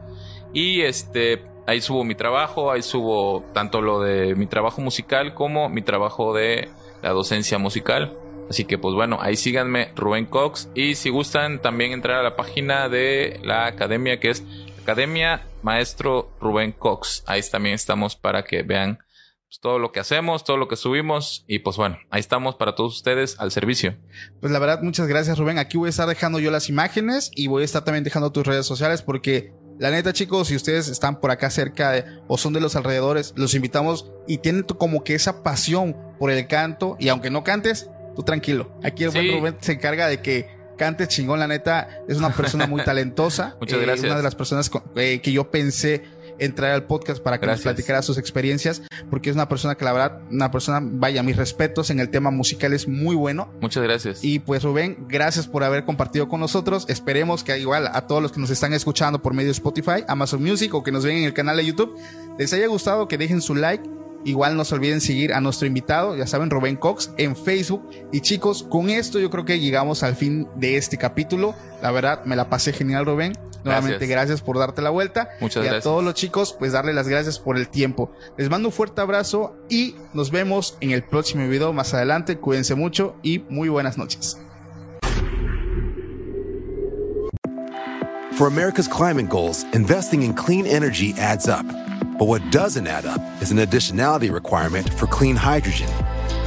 Y este, ahí subo mi trabajo, ahí subo tanto lo de mi trabajo musical como mi trabajo de la docencia musical. Así que pues bueno, ahí síganme Rubén Cox y si gustan también entrar a la página de la academia que es Academia Maestro Rubén Cox. Ahí también estamos para que vean pues, todo lo que hacemos, todo lo que subimos y pues bueno, ahí estamos para todos ustedes al servicio.
Pues la verdad, muchas gracias Rubén. Aquí voy a estar dejando yo las imágenes y voy a estar también dejando tus redes sociales porque la neta chicos, si ustedes están por acá cerca de, o son de los alrededores, los invitamos y tienen como que esa pasión por el canto y aunque no cantes, tú tranquilo. Aquí el buen
Sí.
Rubén se encarga de que cante chingón, la neta, es una persona muy talentosa.
Muchas
Eh,
gracias.
Una de las personas con- eh, que yo pensé en traer al podcast para que
Gracias.
nos platicara sus experiencias, porque es una persona que la verdad, una persona, vaya, mis respetos en el tema musical es muy bueno.
Muchas gracias.
Y pues Rubén, gracias por haber compartido con nosotros. Esperemos que igual a todos los que nos están escuchando por medio de Spotify, Amazon Music o que nos ven en el canal de YouTube, les haya gustado, que dejen su like. Igual no se olviden seguir a nuestro invitado, ya saben, Rubén Cox, en Facebook. Y chicos, con esto yo creo que llegamos al fin de este capítulo. La verdad, me la pasé genial, Rubén. Nuevamente,
Gracias.
gracias por darte la vuelta.
Muchas
y a
gracias.
todos los chicos, pues darle las gracias por el tiempo. Les mando un fuerte abrazo y nos vemos en el próximo video más adelante. Cuídense mucho y muy buenas noches.
For America's climate goals, investing in clean energy adds up. But what doesn't add up is an additionality requirement for clean hydrogen.